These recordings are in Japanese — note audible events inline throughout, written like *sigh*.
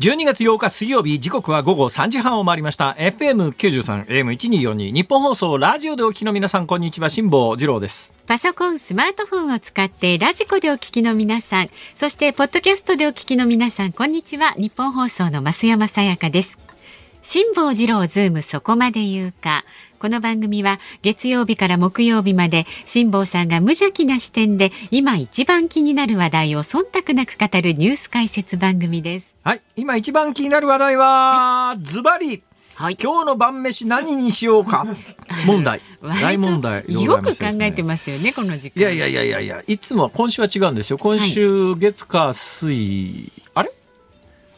12月8日水曜日時刻は午後3時半を回りました。FM93 AM1242 ニッポン放送ラジオでお聞きの皆さんこんにちは辛坊治郎です。パソコンスマートフォンを使ってラジコでお聞きの皆さんそしてポッドキャストでお聞きの皆さんこんにちは。ニッポン放送の増山さやかです。辛坊治郎ズームそこまで言うか。この番組は月曜日から木曜日まで辛坊さんが無邪気な視点で今一番気になる話題を忖度なく語るニュース解説番組です。はい。今一番気になる話題はズバリ。はい、今日の晩飯何にしようか。*laughs* 問題。大問題、ね、よく考えてますよねこの時間。いやいやいやいやいや。いつもは今週は違うんですよ。今週月火水、あれ？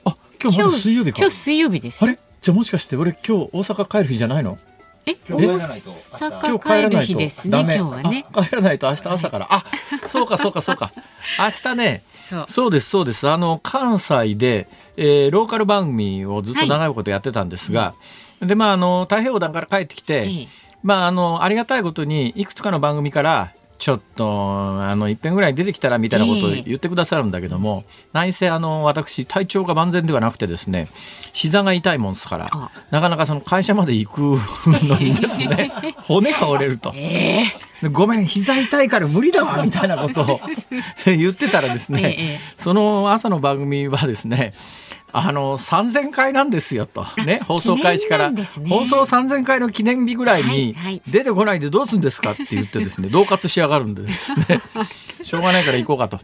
あ今日まだ水曜日か。今日水曜日ですあれ？じゃあもしかして俺今日大阪帰る日じゃないの？え、大阪帰る日ですね。今日はね。帰らないと明日朝から。あ、そうかそうかそうか。*laughs* 明日ね。そうですそうです。あの関西で、えー、ローカル番組をずっと長いことやってたんですが、はい、でまああの太平洋団から帰ってきて、ええ、まああのありがたいことにいくつかの番組からちょっとあの一遍ぐらい出てきたらみたいなことを言ってくださるんだけども、えー、何せあの私体調が万全ではなくてですね膝が痛いもんですからなかなかその会社まで行くのにですね *laughs* 骨が折れると。えー、ごめん膝痛いから無理だわみたいなことを *laughs* 言ってたらですね、えー、その朝の番組はですねあの3000回なんですよと、ね、*laughs* 放送開始から、ね、放送3000回の記念日ぐらいに出てこないでどうするんですかって言ってですね *laughs* 恫喝しやがるんでですね。*laughs* しょうがないから行こうかと。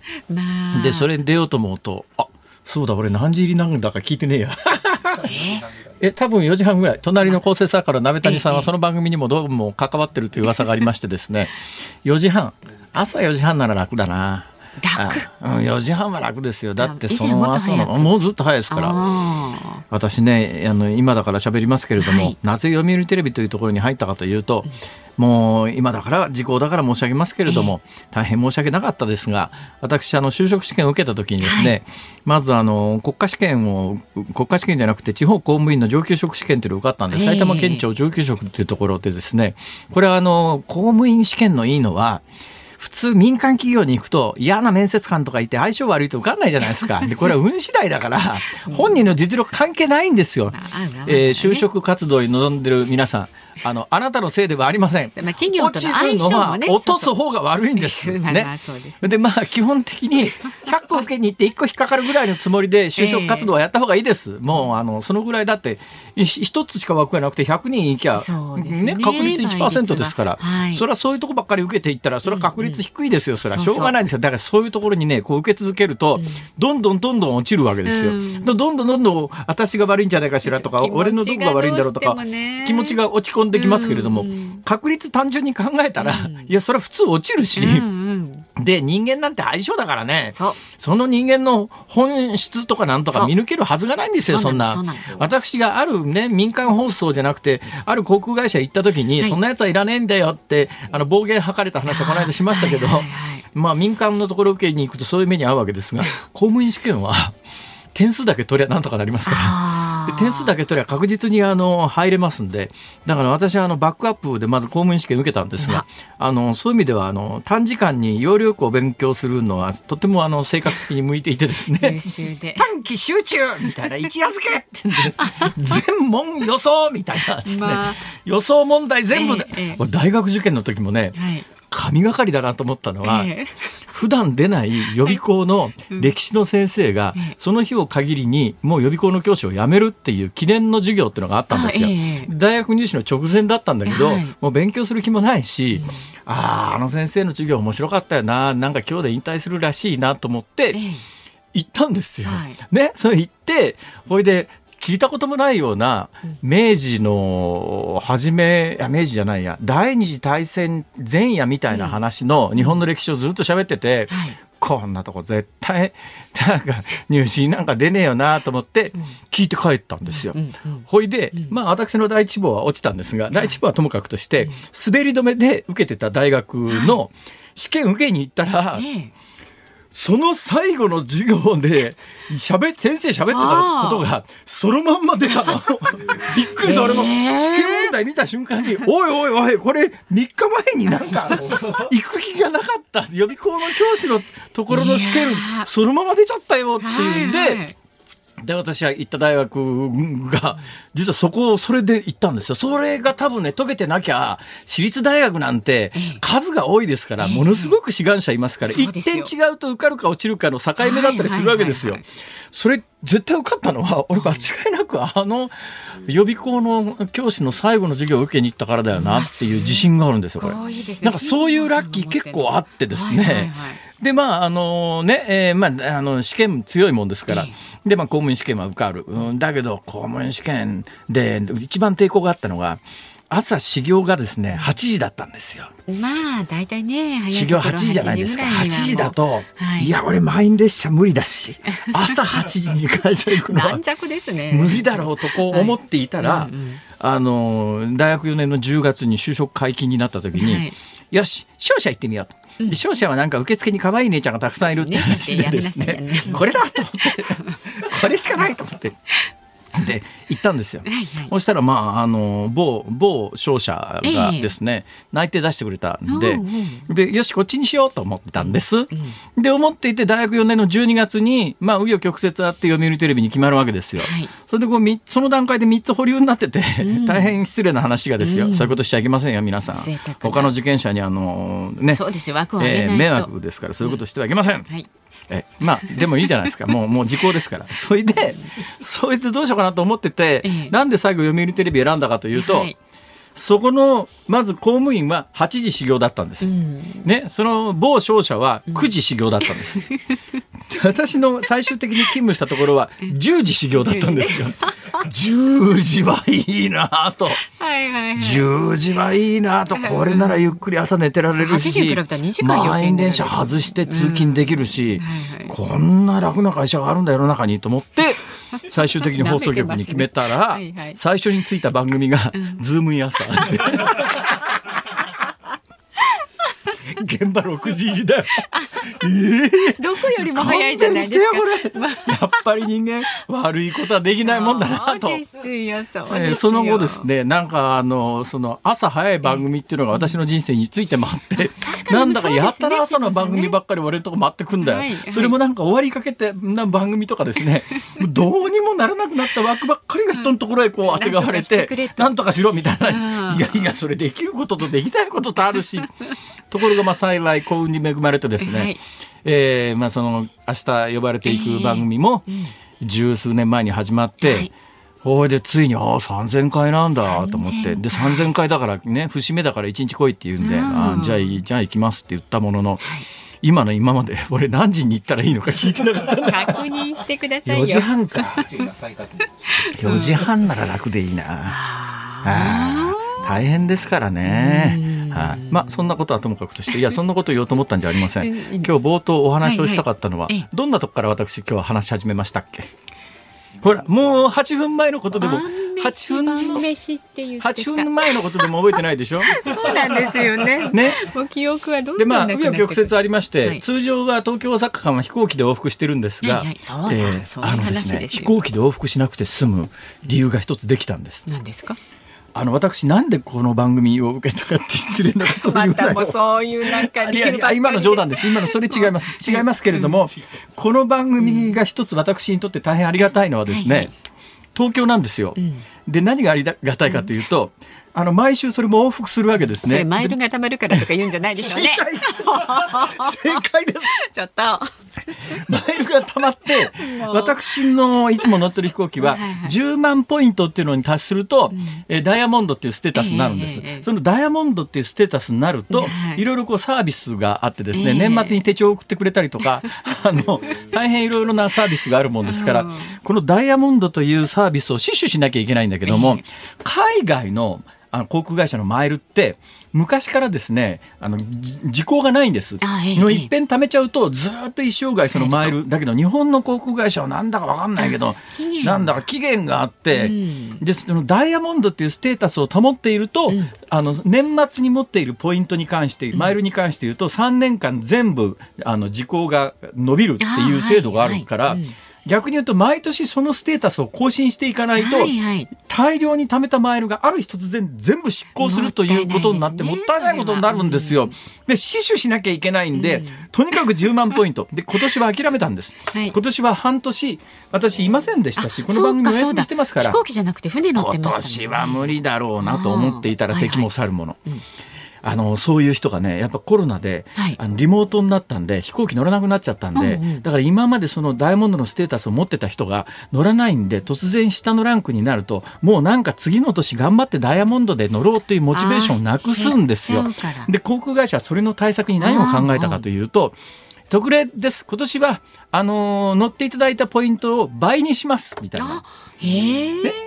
でそれに出ようと思うとあそうだ俺何時入りなんだか聞いてねえや。え？多分4時半ぐらい。隣の構成作家の鍋谷さんはその番組にもどうも関わってるという噂がありましてですね。4時半。朝4時半なら楽だな楽、うん、4時半は楽ですよ。だってその朝のもうずっと早いですから。私ねあの今だから喋りますけれども、はい、なぜ読売テレビというところに入ったかというと、もう今だから時効だから申し上げますけれども、えー、大変申し訳なかったですが私あの就職試験を受けた時にですね、はい、まずあの国家試験を国家試験じゃなくて地方公務員の上級職試験というのを受かったんで、えー、埼玉県庁上級職っていうところでですねこれはあの公務員試験のいいのは普通民間企業に行くと嫌な面接官とかいて相性悪いと受かんないじゃないですか。*laughs* で、これは運次第だから、本人の実力関係ないんですよ。えー、就職活動に臨んでる皆さん。あのあなたのせいではありません。*laughs* まあ、企業との相性もね、落とす方が悪いんです。ね。でまあ基本的に *laughs* 100個受けに行って1個引っかかるぐらいのつもりで就職活動はやった方がいいです。えー、もうあのそのぐらいだって一つしか枠がなくて100人いきゃね、ね、確率1%ですから、はい、それはそういうとこばっかり受けていったらそれは確率低いですよ。それはしょうがないですよ。だからそういうところにねこう受け続けると、どんどんどんどん落ちるわけですよ。どんどんどんどん私が悪いんじゃないかしらとか俺のどこが悪いんだろうとか気持ちが落ち込んできますけれども。確率単純に考えたら、いやそれは普通落ちるし、で人間なんて相性だからね。その人間の本質とかなんとか見抜けるはずがないんですよそんな。私があるね民間放送じゃなくてある航空会社行った時に、そんなやつはいらねえんだよってあの暴言吐かれた話はこの間しましたけど、まあ民間のところ受けに行くとそういう目に遭うわけですが公務員試験は点数だけ取りゃなんとかなりますから。で点数だけ取れば確実にあの入れますんで。だから私はあのバックアップでまず公務員試験受けたんですがあのそういう意味ではあの短時間に要領よくお勉強するのはとてもあの性格的に向いていてですね。短期集中みたいな一夜漬けって全問予想みたいなですね、*laughs* まあ、予想問題全部で、ええ、大学受験の時もね、はい神がかりだなと思ったのは、ええ、普段出ない予備校の歴史の先生が、その日を限りにもう予備校の教師を辞めるっていう記念の授業っていうのがあったんですよ。え、大学入試の直前だったんだけど、はい、もう勉強する気もないし、あああの先生の授業面白かったよななんか今日で引退するらしいなと思って。行ったんですよ。はい、ね、それ行ってほいで聞いたこともないような明治の初めいや明治じゃないや。第二次大戦前夜みたいな話の日本の歴史をずっと喋ってて、こんなとこ絶対なんか入試なんか出ねえよなと思って聞いて帰ったんですよ。ほいで、まあ私の第一望は落ちたんですが第一望はともかくとして滑り止めで受けてた大学の試験受けに行ったら。その最後の授業でしゃべ先生喋ってたことがそのまんま出たの。*laughs* びっくりした。俺も試験問題見た瞬間に「おいおいおいこれ3日前になんか行く気がなかった。予備校の教師のところの試験そのまま出ちゃったよ」っていうんで。で私は行った大学が実はそこをそれで行ったんですよ。それが多分ね解けてなきゃ私立大学なんて数が多いですからものすごく志願者いますから一点違うと受かるか落ちるかの境目だったりするわけですよ。それ絶対受かったのは俺間違いなくあの予備校の教師の最後の授業を受けに行ったからだよなっていう自信があるんですよこれ。なんかそういうラッキー結構あってですね。でまああのね、えー、まああの試験強いもんですから、でまあ公務員試験は受かる、うん、だけど公務員試験で一番抵抗があったのが朝始業がですね8時だったんですよ。まあ大体ね始業8時じゃないですか。8時だと、はい、いや俺満員列車無理だし朝8時に会社行くのは無理だろうとこう思っていたら、はい。うんうん、あの大学4年の10月に就職解禁になった時に、はい、よし商社行ってみようと。で商社はなんか受付に可愛い姉ちゃんがたくさんいるって話でですね。これだと思って。これしかないと思ってで行ったんですよ、はいはい、そしたらまああの某某商社がですね、え内定出してくれたんででよしこっちにしようと思ったんです、うん、で思っていて大学4年の12月にまあ紆余曲折あって読売テレビに決まるわけですよ、はい、それでこうその段階で3つ保留になってて、うん、大変失礼な話がですよ、うん、そういうことしちゃいけませんよ皆さん。他の受験者にあのねそうですよ。枠をえー、迷惑ですからそういうことしてはいけません、はいえまあでもいいじゃないですか。*laughs* もうもう時効ですから。それでそれでどうしようかなと思ってて、ええ、なんで最後読売テレビ選んだかというと、はい、そこのまず公務員は8時始業だったんです、うん、ね、その某商社は9時始業だったんです、うん、私の最終的に勤務したところは10時始業だったんですよ。10時はいいなと、はいはいはい、10時はいいなと。これならゆっくり朝寝てられるし満員電車外して通勤できるし、うんはいはい、こんな楽な会社があるんだ世の中にと思って *laughs* 最終的に放送局に決めたら、はいはい、最初についた番組が「ズームイン!!朝!」ハハハハ!現場6時入りだよ。えー、どこよりも早いじゃないですか。やっぱり人間悪いことはできないもんだなと。そえー、その後ですね、なんかあのその朝早い番組っていうのが私の人生について回って、なんだかやったら朝の番組ばっかり俺のとこ回ってくんだよ。はいはい、それもなんか終わりかけてな番組とかですね、*laughs* どうにもならなくなった枠ばっかりが人のところへこうあてがわれて、なんとかしろみたいな。いやいやそれできることとできないこととあるし、ところがまあ幸い幸運に恵まれてですね、はい、えー、まあ、その明日呼ばれていく番組も十数年前に始まって、はい。ほいでついにああ3,000回なんだと思って。で3,000回だからね節目だから1日来いって言うんで、うん、あじゃあじゃあ行きますって言ったものの、はい、今の今まで *laughs* 俺何時に行ったらいいのか聞いてなかった確認してくださいよ。4時半か。*laughs* 4時半なら楽でいいな。あ大変ですからね。はい、まあそんなことはともかくとしていや *laughs* そんなこと言おうと思ったんじゃありません。今日冒頭お話をしたかったのは、はいはい、どんなとこから私今日は話し始めましたっけ？ほらもう8分前のことでも8分の8分前のことでも覚えてないでしょ？*laughs* そうなんですよね。ね。もう記憶はどんどんでまあ紆余曲折ありまして、はい、通常は東京大阪間は飛行機で往復してるんですが、はいはい、そうだ、えー、そういう話です、ね、飛行機で往復しなくて済む理由が一つできたんです。何ですか？あの私なんでこの番組を受けたかって失礼なことを言うなよ。まそういうなんか今の冗談です。今のそれ違います。違いますけれども、この番組が一つ私にとって大変ありがたいのはですね、東京なんですよ。で何がありがたいかというと。あの毎週それも往復するわけですね。マイルが貯まるからとか言うんじゃないでしょうね。正解です。*laughs* ちょっと。マイルが貯まって、私のいつも乗ってる飛行機は10万ポイントっていうのに達すると、えダイヤモンドっていうステータスになるんです。そのダイヤモンドっていうステータスになると、いろいろこうサービスがあってですね、年末に手帳を送ってくれたりとか、*laughs* あの大変いろいろなサービスがあるもんですから、このダイヤモンドというサービスを死守しなきゃいけないんだけども、海外のあの航空会社のマイルって昔からですねあの時効がないんです。のいっぺん貯めちゃうとずっと一生涯そのマイルだけど日本の航空会社はなんだか分かんないけどなんだか期限があって、うん、でそのダイヤモンドっていうステータスを保っていると、うん、あの年末に持っているポイントに関してマイルに関して言うと3年間全部あの時効が伸びるっていう制度があるから。逆に言うと毎年そのステータスを更新していかないと、はいはい、大量に貯めたマイルがある日突然全部執行するということになってもったいないことになるんですよ。で死守しなきゃいけないんで、うん、とにかく10万ポイント。で今年は諦めたんです、はい、今年は半年私いませんでしたしこの番組お休みしてますから。飛行機じゃなくて船乗ってました、ね、今年は無理だろうなと思っていたら敵も去るもの。はいはいうんあのそういう人がねやっぱコロナで、はい、あのリモートになったんで飛行機乗らなくなっちゃったんで、うんうん、だから今までそのダイヤモンドのステータスを持ってた人が乗らないんで突然下のランクになるともうなんか次の年頑張ってダイヤモンドで乗ろうというモチベーションをなくすんですよ。で航空会社はそれの対策に何を考えたかというと特例です。今年はあのー、乗っていただいたポイントを倍にします。みたいな。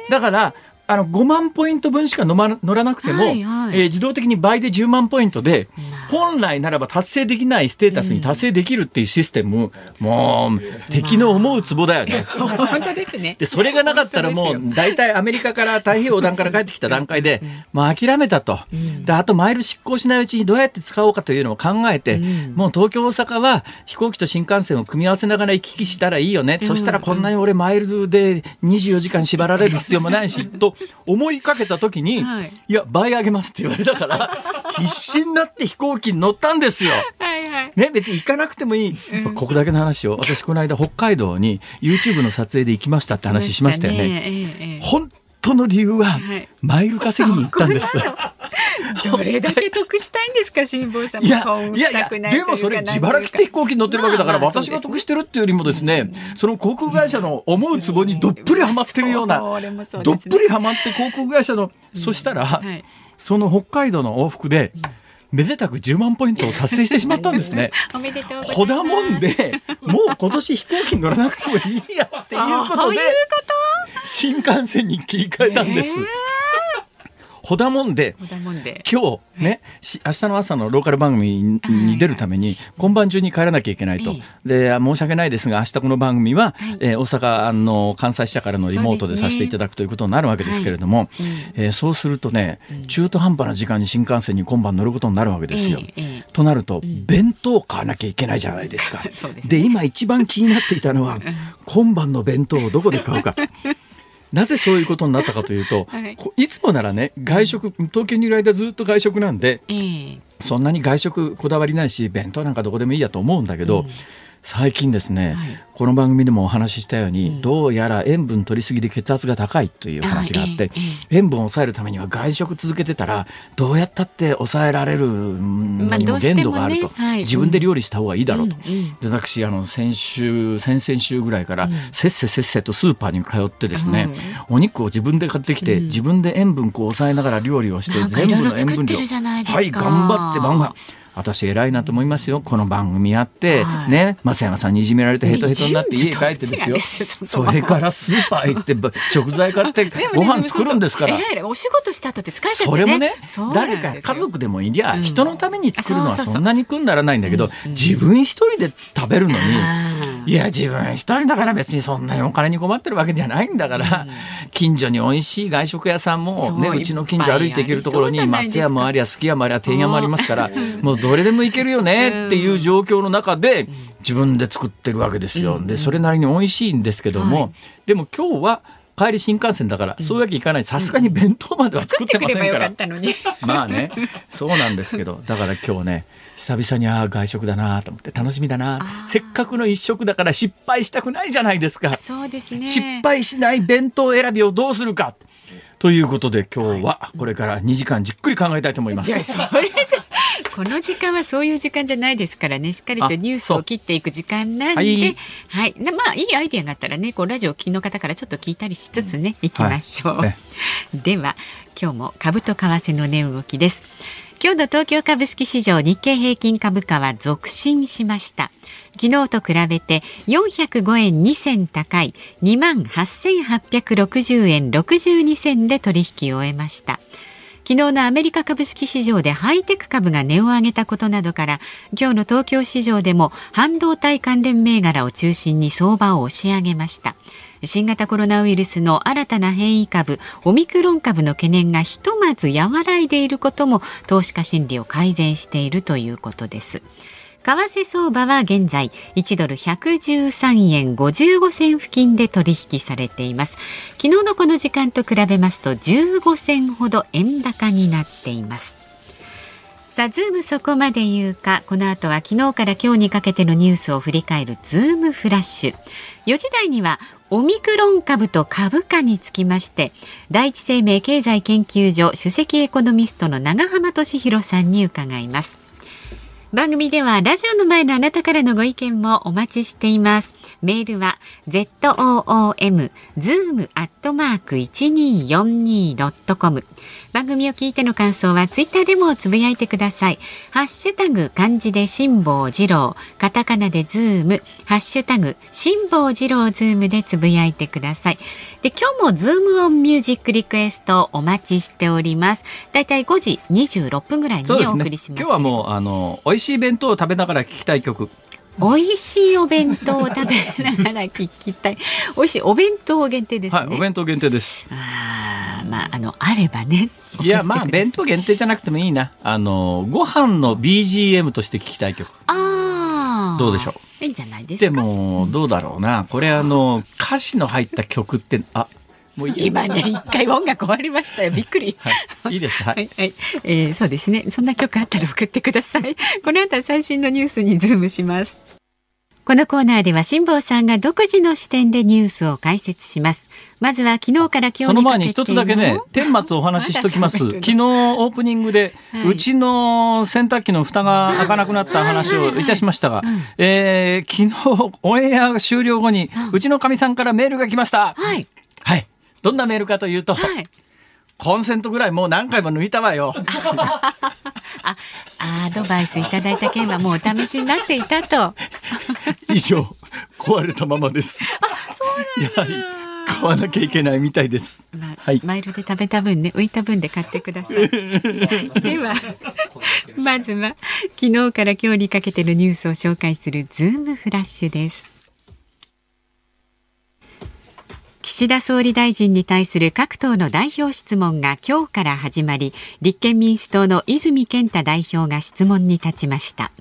だからあの5万ポイント分しか乗,、ま、乗らなくても、はいはい、えー、自動的に倍で10万ポイントで、本来ならば達成できないステータスに達成できるっていうシステム、うん、もう敵の思うツボだよね。*laughs* 本当ですね。でそれがなかったらもう大体アメリカから太平洋横断から帰ってきた段階で、もう諦めたと、であとマイル執行しないうちにどうやって使おうかというのを考えて、もう東京大阪は飛行機と新幹線を組み合わせながら行き来したらいいよね、そしたらこんなに俺マイルで24時間縛られる必要もないしと思いかけた時に、はい、いや倍上げますって言われたから *laughs* 必死になって飛行機に乗ったんですよ。はいはい、ね別に行かなくてもいい、うん、ここだけの話を。私この間北海道に YouTube の撮影で行きましたって話しましたよね。ね。ええ、本当の理由は、マイル稼ぎに行ったんです。*laughs* どれだけ得したいんですか辛坊さんいやいやいやでもそれ自腹切って飛行機に乗ってるわけだから、私が得してるっていうよりもですね、その航空会社の思うツボにどっぷりはまってるような、どっぷりはまって航空会社の、そしたら、その北海道の往復で、めでたく10万ポイントを達成してしまったんですね。*laughs* おめでとうほだもんで、もう今年飛行機に乗らなくてもいいやっていうことで、新幹線に切り替えたんです。えーほだもんで今日ね明日の朝のローカル番組に出るために今晩中に帰らなきゃいけないと、で申し訳ないですが明日この番組は、はい、えー、大阪の関西支社からのリモートでさせていただくということになるわけですけれども、はい、えー、そうするとね、中途半端な時間に新幹線に今晩乗ることになるわけですよ。となると、弁当買わなきゃいけないじゃないですか。*laughs* で今一番気になっていたのは今晩の弁当をどこで買うか。*laughs* なぜそういうことになったかというと、*laughs* はい、いつもならね外食東京にいる間ずっと外食なんで、えー、そんなに外食こだわりないし弁当なんかどこでもいいやと思うんだけど、うん最近ですね、はい、この番組でもお話ししたように、うん、どうやら塩分取りすぎで血圧が高いという話があって、塩分を抑えるためには外食続けてたらどうやったって抑えられるのにも限度があると、まあねはい、自分で料理した方がいいだろうと、うんうん、で私あの先週先々週ぐらいから、せっせせっせとスーパーに通ってですね、お肉を自分で買ってきて、自分で塩分こう抑えながら料理をして全部の塩分量はい頑張って晩ご飯私偉いなと思いますよ。この番組やって、はい、ね。増山さんにいじめられてヘトヘトになって家帰ってですよ。それからスーパー行って *laughs* 食材買ってご飯作るんですから、お仕事した後って疲れて、ね、それもね誰か家族でもいりゃ、うん、人のために作るのはそんなに苦にならないんだけど、自分一人で食べるのに、いや自分一人だから別にそんなにお金に困ってるわけじゃないんだから、近所に美味しい外食屋さんもねうちの近所歩いていけるところに松屋もありゃす。き家もありゃ天屋もありますからもうどれでもいけるよねっていう状況の中で自分で作ってるわけですよ。でそれなりに美味しいんですけども、でも今日は帰り新幹線だから、そういうわけいかない。さすがに弁当までは作ってませんから、*laughs* まあねそうなんですけどだから今日ね久々にああ外食だなと思って楽しみだな。せっかくの一食だから失敗したくないじゃないですか。そうですね。失敗しない弁当選びをどうするかということで今日はこれから2時間じっくり考えたいと思います。それじゃこの時間はそういう時間じゃないですからねしっかりとニュースを切っていく時間なんで、はい、はい、まあいいアイディアがあったらねこうラジオを聞きの方からちょっと聞いたりしつつね、うん、いきましょう。はい、では今日も株と為替の値動きです。今日の東京株式市場日経平均株価は続伸しました。昨日と比べて405円2銭高い2万8860円62銭で取引を終えました。昨日のアメリカ株式市場でハイテク株が値を上げたことなどから今日の東京市場でも半導体関連銘柄を中心に相場を押し上げました新型コロナウイルスの新たな変異株オミクロン株の懸念がひとまず和らいでいることも投資家心理を改善しているということです為替相場は現在1ドル113円55銭付近で取引されています。昨日のこの時間と比べますと15銭ほど円高になっています。さあ、ズームそこまで言うか、この後は昨日から今日にかけてのニュースを振り返るズームフラッシュ。4時台にはオミクロン株と株価につきまして第一生命経済研究所首席エコノミストの長浜俊弘さんに伺います。番組ではラジオの前のあなたからのご意見もお待ちしています。メールは zoom zoom アットマーク 1242.com 番組を聞いての感想はツイッターでもつぶやいてください。ハッシュタグ漢字で辛坊治郎、カタカナでズーム、ハッシュタグ辛坊治郎ズームでつぶやいてください。で、今日もズームオンミュージックリクエストお待ちしております。だいたい5時26分ぐらいに、ね、お送りします、今日はもうあの美味しい弁当を食べながら聞きたい曲。美味しいお弁当を食べながら聞きたい。美味しいお弁当限定ですね。はい、お弁当限定です。ああ、まああのあればね。いやまあ弁当限定じゃなくてもいいな。あのご飯の BGM として聞きたい曲。ああ。どうでしょう？いいんじゃないですか。でもどうだろうな。これあの歌詞の入った曲ってあ。もう今ね一回音楽終わりましたよ。びっくり、はい、いいです。はい、はい、えー、そうですね。そんな曲あったら送ってください。この後は最新のニュースにズームします。このコーナーでは辛坊さんが独自の視点でニュースを解説します。まずは昨日から今日その前に一つだけね顛末お話ししときます。昨日オープニングで、はい、うちの洗濯機の蓋が開かなくなった話を *laughs* い。たしましたが、えー、昨日オンエア終了後にうちのかみさんからメールが来ました。はい、はいどんなメールかというと、はい、コンセントぐらいもう何回も抜いたわよ。*laughs* あ、アドバイスいただいた件はもうお試しになっていたと。*laughs* 以上、壊れたままです。あ、そうなんだ。買わなきゃいけないみたいです。まあ、はい、マイルで食べた分ね、浮いた分で買ってください。*laughs* では、まずは昨日から今日にかけてのニュースを紹介するズームフラッシュです。岸田総理大臣に対する各党の代表質問が今日から始まり立憲民主党の泉健太代表が質問に立ちました。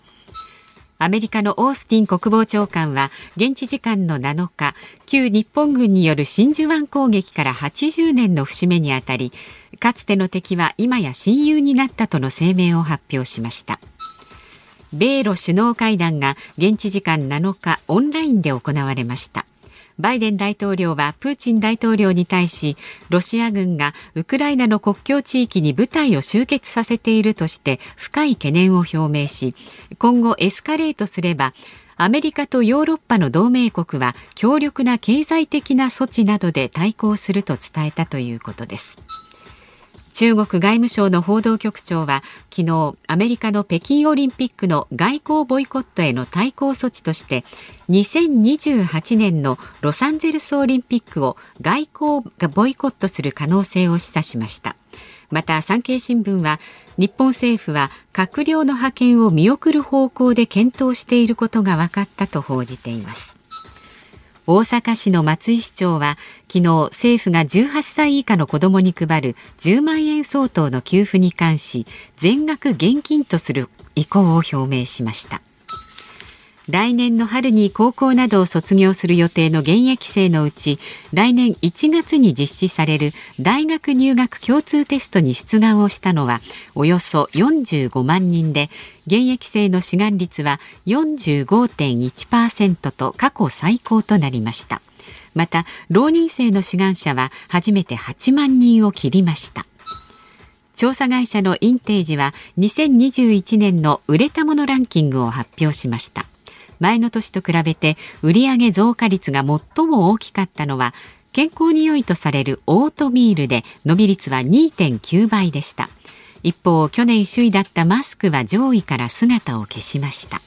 アメリカのオースティン国防長官は現地時間の7日旧日本軍による真珠湾攻撃から80年の節目にあたりかつての敵は今や親友になったとの声明を発表しました。米ロ首脳会談が現地時間7日オンラインで行われました。バイデン大統領はプーチン大統領に対しロシア軍がウクライナの国境地域に部隊を集結させているとして深い懸念を表明し今後エスカレートすればアメリカとヨーロッパの同盟国は強力な経済的な措置などで対抗すると伝えたということです。中国外務省の報道局長は昨日アメリカの北京オリンピックの外交ボイコットへの対抗措置として2028年のロサンゼルスオリンピックを外交がボイコットする可能性を示唆しました。また産経新聞は日本政府は閣僚の派遣を見送る方向で検討していることが分かったと報じています。大阪市の松井市長は昨日政府が18歳以下の子どもに配る10万円相当の給付に関し全額現金とする意向を表明しました。来年の春に高校などを卒業する予定の現役生のうち来年1月に実施される大学入学共通テストに出願をしたのはおよそ45万人で現役生の志願率は45.1%と過去最高となりました。また浪人生の志願者は初めて8万人を切りました。調査会社のインテージは2021年の売れたものランキングを発表しました。前の年と比べて売上増加率が最も大きかったのは健康に良いとされるオートミールで伸び率は2.9倍でした。一方去年首位だったマスクは上位から姿を消しました。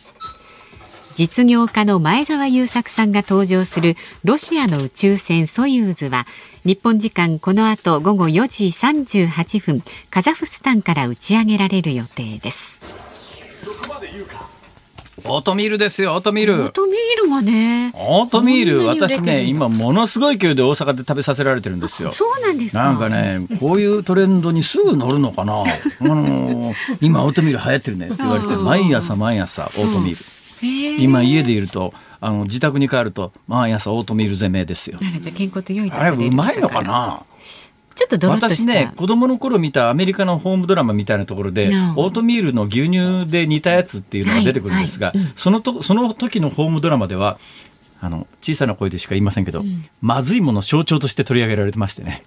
実業家の前澤友作さんが登場するロシアの宇宙船ソユーズは日本時間この後午後4時38分カザフスタンから打ち上げられる予定です。オートミールですよオートミール。オートミールがねオートミール私ね今ものすごい勢いで大阪で食べさせられてるんですよ。そうなんですなんかねこういうトレンドにすぐ乗るのかな。あ *laughs* の今オートミール流行ってるねって言われて毎朝毎朝オートミール、今家でいるとあの自宅に帰ると毎朝オートミール攻めですよ。あじゃ健康と良いあれうまいのかな？ちょっと私ね子供の頃見たアメリカのホームドラマみたいなところで、オートミールの牛乳で煮たやつっていうのが出てくるんですが、はいはい。うん、そのとその時のホームドラマではあの小さな声でしか言いませんけど、うん、まずいもの象徴として取り上げられてましてね。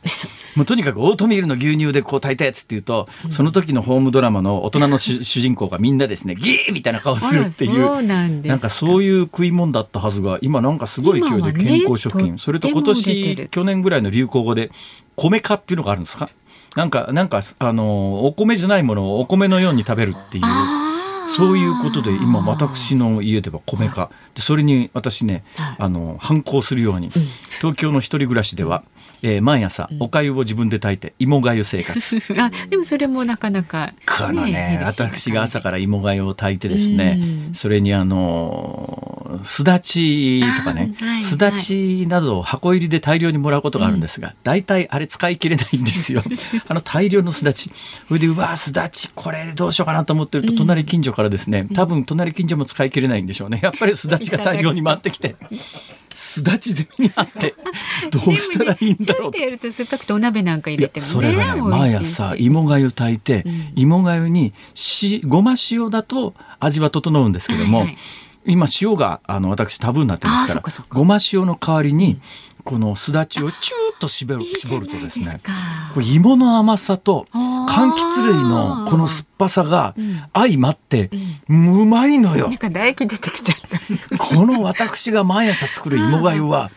もうとにかくオートミールの牛乳でこう炊いたやつっていうと、うん、その時のホームドラマの大人の *laughs* 主人公がみんなですねギーみたいな顔するっていう。なんか。そういう食い物だったはずが今なんかすごい勢いで健康食品、ね、それと今年去年ぐらいの流行語で米化っていうのがあるんですか？なんかなんかあのお米じゃないものをお米のように食べるっていう。そういうことで今私の家では米化でそれに私ね、あの反抗するように、東京の一人暮らしでは、えー、毎朝お粥を自分で炊いて芋粥生活。*laughs* あでもそれもなかなか、ね、このね。私が朝から芋粥を炊いてですね、それにあのすだちとかねすだちなどを箱入りで大量にもらうことがあるんですが、大体あれ使い切れないんですよ。*laughs* あの大量のすだち。それでうわすだちこれどうしようかなと思ってると隣近所からですね多分隣近所も使い切れないんでしょうね。やっぱりすだちが大量に回ってきてすだちゼミにあって *laughs* どうしたらいいんだろう。ね、やると酸っぱくてお鍋なんか入れてもね。それがね毎朝芋がゆ炊いて、うん、芋がゆにしごま塩だと味は整うんですけども。はいはい今塩があの私タブーになってますからごま塩の代わりにこのすだちをチューッと絞る絞るとですねこれ芋の甘さと柑橘類のこの酸っぱさが相まって、うまいのよ。なんか唾液出てきちゃう。この私が毎朝作る芋がゆは、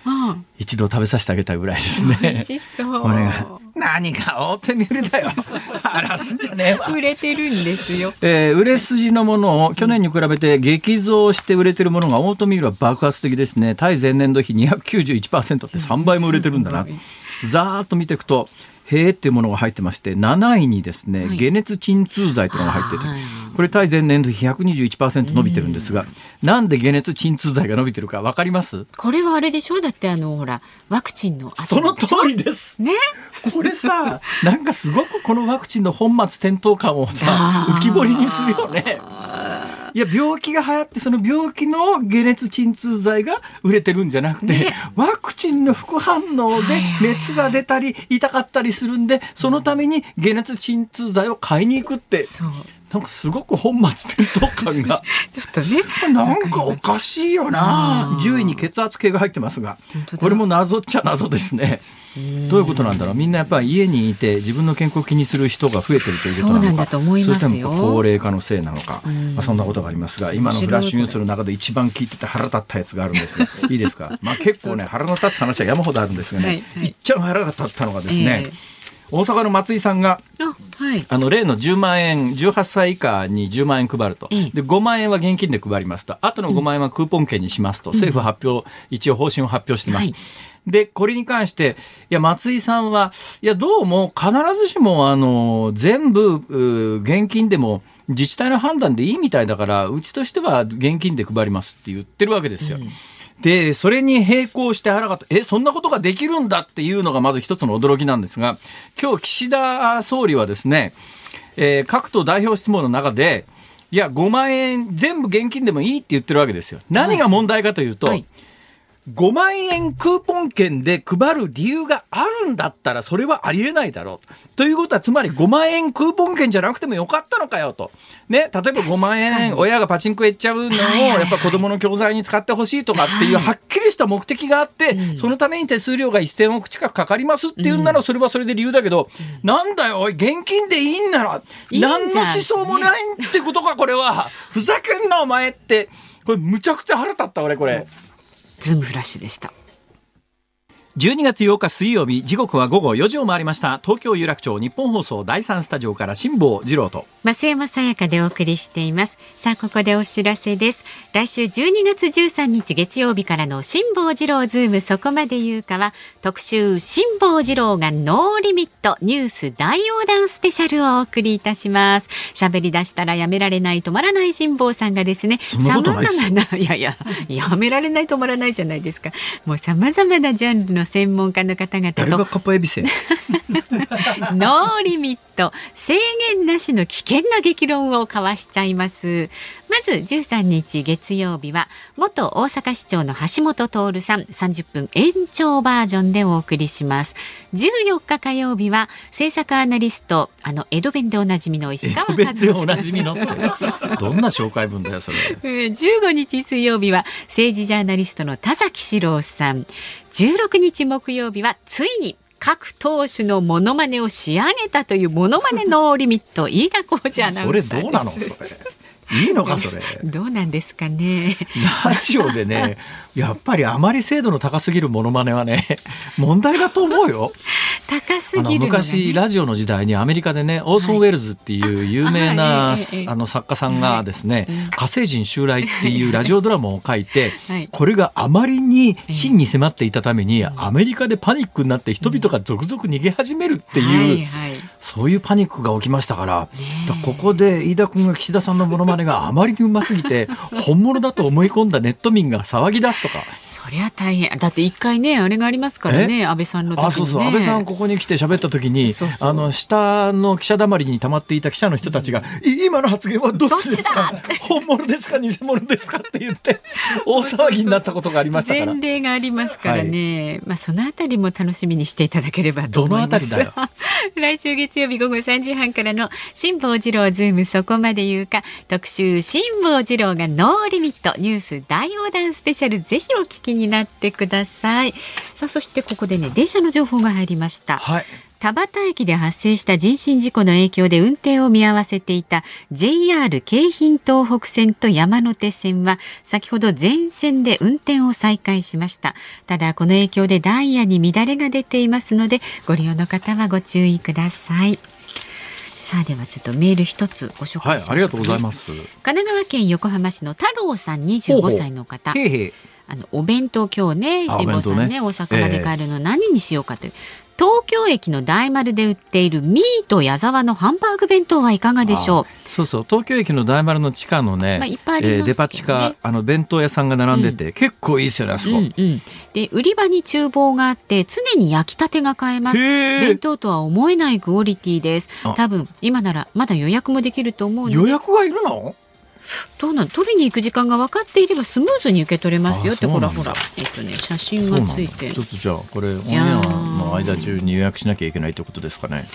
一度食べさせてあげたいぐらいですね。美味しそう。これが。何が大手ミルだよ。*laughs* 荒らすんじゃねえわ。売れてるんですよ。えー、売れ筋のものを去年に比べて激増して売れてるものがオートミールは爆発的ですね。対前年度比291%って3倍も売れてるんだな。*laughs* ざーっと見ていくと、へえっていうものが入ってまして7位にですね、はい、解熱鎮痛剤というのが入っててこれ対前年度比121%伸びてるんですが、なんで解熱鎮痛剤が伸びてるか分かります？これはあれでしょ？うだってあのほらワクチンのその通りです。ね。これさ *laughs* なんかすごくこのワクチンの本末転倒感をさ浮き彫りにするよね。いや病気が流行ってその病気の解熱鎮痛剤が売れてるんじゃなくて、ね、ワクチンの副反応で熱が出たり痛かったりするんでそのために解熱鎮痛剤を買いに行くって。なんかすごく本末転倒感が。*laughs* ちょっとね。なんかおかしいよな。10位に血圧計が入ってますが。これも謎っちゃ謎ですね。どういうことなんだろう？みんなやっぱり家にいて自分の健康を気にする人が増えてるということなのかそれとも高齢化のせいなのか、まあ、そんなことがありますが今のフラッシュニュースの中で一番聞いてて腹立ったやつがあるんですがい。いですか、まあ、結構ね腹の立つ話は山ほどあるんですがね、はいはい、いっちゃん腹が立ったのがですね、えー大阪の松井さんがあ、はい、あの例の10万円18歳以下に10万円配ると、で5万円は現金で配りますと。あとの5万円はクーポン券にしますと、うん、政府発表一応方針を発表しています。はいで、これに関して、いや、松井さんは、いや、どうも必ずしも、あの、全部、現金でも自治体の判断でいいみたいだから、うちとしては現金で配りますって言ってるわけですよ。うんで、それに並行して腹がえ、そんなことができるんだっていうのがまず一つの驚きなんですが、今日岸田総理はですね、えー、各党代表質問の中で、いや、5万円全部現金でもいいって言ってるわけですよ。何が問題かというと、はい5万円クーポン券で配る理由があるんだったらそれはありえないだろう。ということはつまり5万円クーポン券じゃなくてもよかったのかよと。ね、例えば5万円親がパチンコ行っちゃうのをやっぱ子供の教材に使ってほしいとかっていうはっきりした目的があって、そのために手数料が1000億近くかかりますっていうならそれはそれで理由だけど、なんだよ、現金でいいんなら何の思想もないってことかこれは。ふざけんなお前って。これむちゃくちゃ腹立った俺これ。ズームフラッシュでした。12月8日水曜日時刻は午後4時を回りました。東京有楽町ニッポン放送第三スタジオから辛坊治郎と。増山さやかでお送りしています。さあここでお知らせです。来週12月13日月曜日からの辛坊治郎ズーム。そこまで言うかは特集辛坊治郎がノーリミットニュース大横断スペシャルをお送りいたします。喋り出したらやめられない止まらない辛坊さんがですね様々ないやいややめられない止まらないじゃないですか。もう様々なジャンルの専門家の方々と。*laughs* ノーリミット。制限なしの危険な激論を交わしちゃいます。まず13日月曜日は元大阪市長の橋本徹さん30分延長バージョンでお送りします。14日火曜日は政策アナリストあの江戸弁でおなじみの石川和夫おなじみのどんな紹介文だよそれ。えー15日水曜日は政治ジャーナリストの田崎史郎さん16日木曜日はついに各党首のモノマネを仕上げたというモノマネノーリミット飯田浩二アナウンサーです。どうなのそれ。いいのかそれ。*laughs* どうなんですかね。ラジオでね *laughs* やっぱりあまり精度の高すぎるモノマネはね *laughs* 問題だと思うよ。*laughs* 高すぎるね、昔ラジオの時代にアメリカでねオーソン・ウェルズっていう有名あなはい。あの作家さんがですねはいうん「火星人襲来」っていうラジオドラマを書いて *laughs* はい。これがあまりに真に迫っていたためにアメリカでパニックになって人々が続々逃げ始めるってはいいうはいそういうパニックが起きましたからえ。だからここで飯田君が岸田さんのモノマネがあまりにうますぎて本物だと思い込んだネット民が騒ぎ出すとか。そりゃ大変。だって一回ねあれがありますからね安倍さんの時にね。あそうそう。安倍さんここに来て喋った時にそうそう。あの下の記者だまりに溜まっていた記者の人たちが「い今の発言はどっちですか？本物ですか？偽物ですか?」って言って *laughs* 大騒ぎになったことがありましたから。前例がありますからね、まあそのあたりも楽しみにしていただければと思います。どのあたりだよ？*laughs* 来週月曜日午後3時半からの辛坊治郎ズームそこまで言うか。特集辛坊治郎がノーリミット。ニュース大横断スペシャルぜひお聞きになってください。さあそしてここでね電車の情報が入りました。はい。田端駅で発生した人身事故の影響で運転を見合わせていた JR 京浜東北線と山手線は先ほど全線で運転を再開しました。ただこの影響でダイヤに乱れが出ていますのでご利用の方はご注意ください。さあではちょっとメール一つご紹介しましょう、はいありがとうございます。神奈川県横浜市の太郎さん25歳の方。へいへいあのお弁当今日ねあ辛坊さんねね。大阪まで帰るの何にしようかという、東京駅の大丸で売っているミート矢沢のハンバーグ弁当はいかがでしょう？あそうそう。東京駅の大丸の地下のね、まあいっぱいありますけどねデパ地下あの弁当屋さんが並んでて、結構いいですよねあそこ、うんうん、で売り場に厨房があって常に焼きたてが買えます。弁当とは思えないクオリティです。あ。多分今ならまだ予約もできると思うので。予約がいるの？どうなん取りに行く時間が分かっていればスムーズに受け取れますよってほらほら。えっとね写真がついて。ちょっとじゃあこれオンエアの間中に予約しなきゃいけないってことですかね。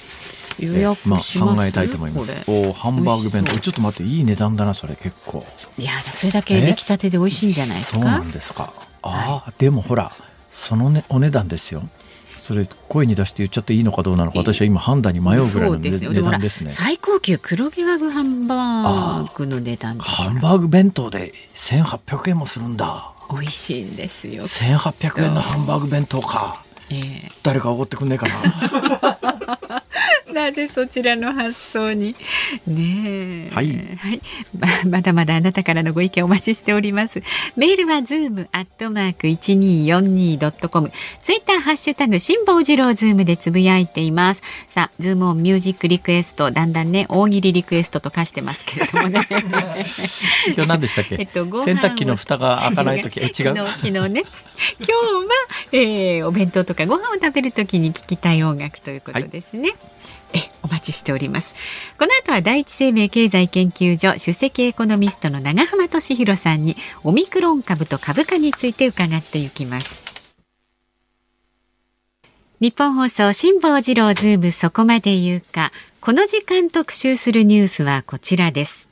予約えまあ考えたいと思います。おハンバーグ弁当。ちょっと待っていい値段だなそれ結構。いやだそれだけ出来たてで美味しいんじゃないですか？そうなんですか。ああ、でもほらそのねお値段ですよそれ声に出して言っちゃっていいのかどうなのか私は今判断に迷うぐらいの、ね、そう値段ですね。最高級黒毛和牛ハンバーグの値段だハンバーグ弁当で1800円もするんだ。美味しいんですよ、1800円のハンバーグ弁当か。ええ。誰かおごってくんねえかな *laughs* なぜそちらの発想に？ねえ。はい。ままだまだあなたからのご意見お待ちしております。メールはズームアットマーク 1242.com ツイッターハッシュタグ辛坊治郎ズームでつぶやいています。さあズームオンミュージックリクエストだんだんね大喜利リクエストと化してますけれどもね。*laughs* 今日何でしたっけ、えっと洗濯機の蓋が開かない時え違う？昨日昨日ね。今日は、えーお弁当とかご飯を食べるときに聞きたい音楽ということですね、えお待ちしております。この後は第一生命経済研究所首席エコノミストの永濱利廣さんにオミクロン株と株価について伺っていきます。ニッポン放送辛坊治郎ズームそこまで言うか。この時間特集するニュースはこちらです。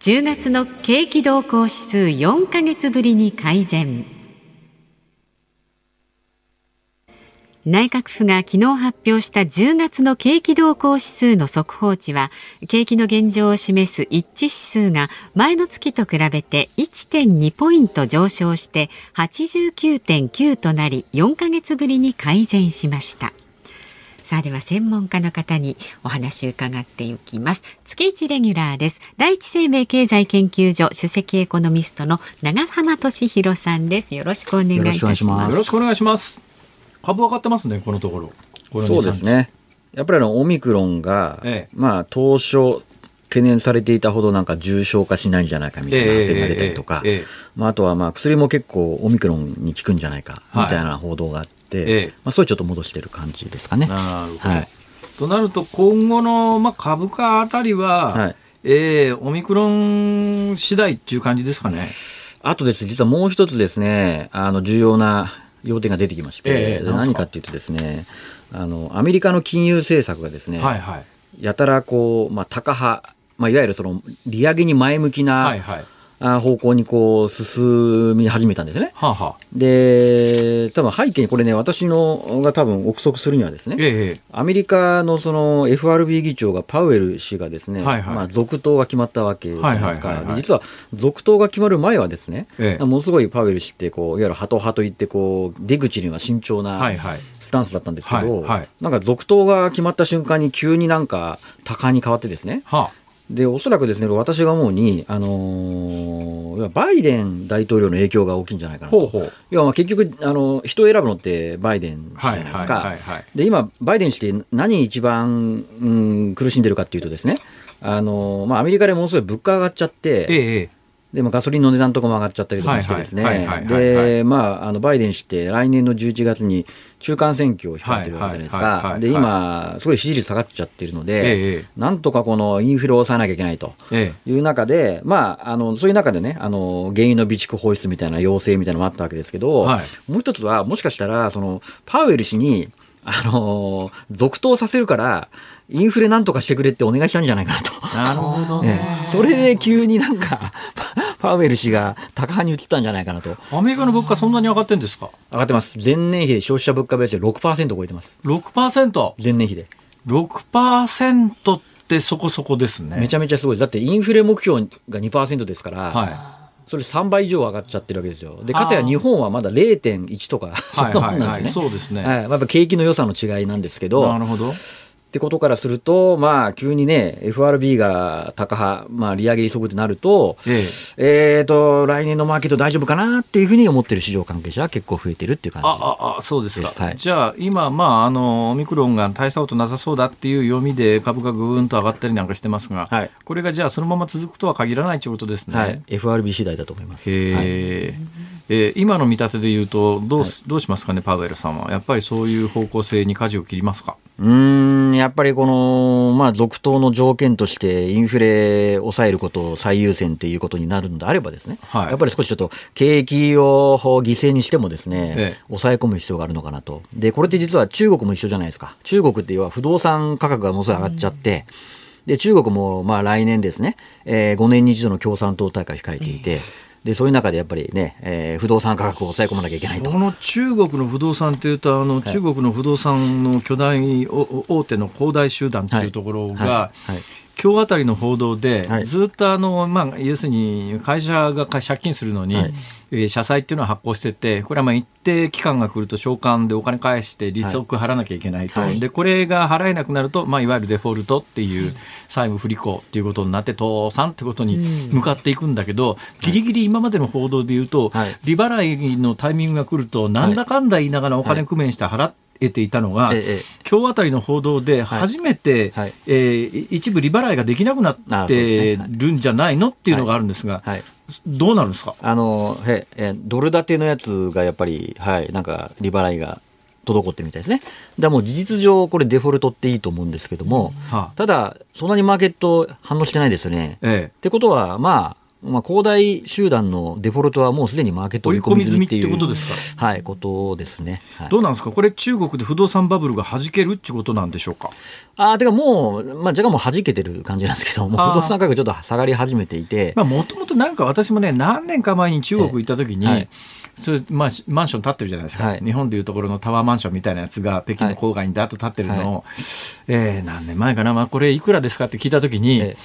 10月の景気動向指数4ヶ月ぶりに改善。内閣府が昨日発表した10月の景気動向指数の速報値は景気の現状を示す一致指数が前の月と比べて1.2ポイント上昇して89.9となり4ヶ月ぶりに改善しました。さあでは専門家の方にお話を伺っていきます。月一レギュラーです。第一生命経済研究所首席エコノミストの長浜俊弘さんです。よろしくお願いいたします。よろしくお願いします株上がってますね、このところ。そうですね。やっぱりあのオミクロンが、ええ、まあ当初懸念されていたほどなんか重症化しないんじゃないかみたいな発言が出たりとか、え、まあ、あとはまあ薬も結構オミクロンに効くんじゃないかみたいな報道があって、まあ、そういうちょっと戻してる感じですかね。なるほど、はい、となると今後のまあ株価あたりは、はい、えー、オミクロン次第っていう感じですかね。あとです、実はもう一つですね、あの重要な要点が出てきまして、えー、何かっていうとですねあのアメリカの金融政策がですね、はいはい、やたらこう、まあ、高派、まあ、いわゆるその利上げに前向きな、はいはい方向にこう進み始めたんですね。はあはあ、で、多分背景にこれね、私のが多分憶測するにはですね、ええ、アメリカのその FRB 議長がパウエル氏がですね、はいはい、まあ、続投が決まったわけじゃないですか。はいはいはいはい、実は続投が決まる前はですね、ええ、ものすごいパウエル氏ってこう、いわゆるハト派といってこう、出口には慎重なスタンスだったんですけど、はいはい、なんか続投が決まった瞬間に急になんか高派に変わってですね、はあで、おそらくですね、私が思うに、あのー、バイデン大統領の影響が大きいんじゃないかなと。ほ要はまあ結局、あの、人を選ぶのってバイデンじゃないですか。で、今、バイデン氏って何一番、うん、苦しんでるかっていうとですね、あのー、まあアメリカでものすごい物価上がっちゃって、ええでもガソリンの値段とかも上がっちゃったりとかしてですね、で、まあ、あのバイデン氏って来年の11月に中間選挙を控えてるわけじゃないですか、で今、すごい支持率下がっちゃってるので、ええ、なんとかこのインフレを抑えなきゃいけないと。いう中で、え、まあ、あのそういう中でね、あの原油の備蓄放出みたいな要請みたいなのもあったわけですけど、はい、もう一つは、もしかしたら、そのパウエル氏に、あの続投させるから、インフレなんとかしてくれってお願いしたんじゃないかなと。なるほどね。ね *laughs* それで急になんか、*laughs* パウエル氏が高派に移ったんじゃないかなと。アメリカの物価そんなに上がってんですか？上がってます。前年比で消費者物価ベースで6%超えてます。6%? 前年比で。6%ってそこそこですね。めちゃめちゃすごい。だってインフレ目標が2%ですから、はいそれ3倍以上上がっちゃってるわけですよ。で、かたや日本はまだ0.1とか、そんなもんなんですよね。そうですね。はい。やっぱ景気の良さの違いなんですけど、なるほど。ってことからすると、まあ、急にね、FRB が高派、まあ、利上げ急ぐとなると、ええ。えー、と、来年のマーケット大丈夫かなっていうふうに思ってる市場関係者は結構増えてるっていう感じ。ああそうですか。はい、じゃあ、今、まあ、あの、オミクロンが大したことなさそうだっていう読みで株価ぐーんと上がったりなんかしてますが、はい、これがじゃあ、そのまま続くとは限らないということですね。はい、FRB 次第だと思います。へえ、はいえー、今の見立てで言うとどうはい、どうしますかね、パウエルさんは。やっぱりそういう方向性に舵を切りますか？うんやっぱりこの、まあ、続投の条件として、インフレ抑えることを最優先ということになるのであればですね、はい、やっぱり少しちょっと景気を犠牲にしてもですね、ええ、抑え込む必要があるのかなと。で、これって実は中国も一緒じゃないですか。中国って要は不動産価格がものすごい上がっちゃって、で、中国もまあ来年ですね、えー、5年に一度の共産党大会を控えていて、でそういう中でやっぱりね、えー、不動産価格を抑え込まなきゃいけないと。この中国の不動産というとあの、中国の不動産の巨大大手の恒大集団というところが、はい。はい。今日あたりの報道で、ずっとあの、まあ、要するに会社が借金するのに、はい、社債っていうのを発行してて、これはまあ一定期間が来ると償還でお金返して利息払わなきゃいけないと、はい、でこれが払えなくなると、まあ、いわゆるデフォルトっていう債務不履行っていうことになって、倒産ってことに向かっていくんだけど、ぎりぎり今までの報道で言うと、利払いのタイミングが来ると、なんだかんだ言いながらお金工面して払って、得ていたのが、ええ、今日あたりの報道で初めて、はい、えー、一部利払いができなくなってるんじゃないのっていうのがあるんですが、はい、どうなるんですか？あのへえドル建てのやつがやっぱり、はい、なんか利払いが滞ってるみたいですね。だもう事実上、これデフォルトっていいと思うんですけども、はあ、ただ、そんなにマーケット反応してないですよね。ええ、ってことは、まあ、まあ、恒大集団のデフォルトはもうすでにマーケット追い込み済みっていうことですか、はい、ことですね、はい、どうなんですか、これ、中国で不動産バブルが弾けるってことなんでしょうか？あてかもう、まあ、若干もう弾けてる感じなんですけど、もう不動産価格ちょっと下がり始めていて、もともとなんか私もね、何年か前に中国行った時に、はい。それまあ、マンション建ってるじゃないですか、はい、日本でいうところのタワーマンションみたいなやつが北京の郊外にだっと建ってるのを、はい、えー、何年前かな、まあ、これいくらですかって聞いたときに、ええ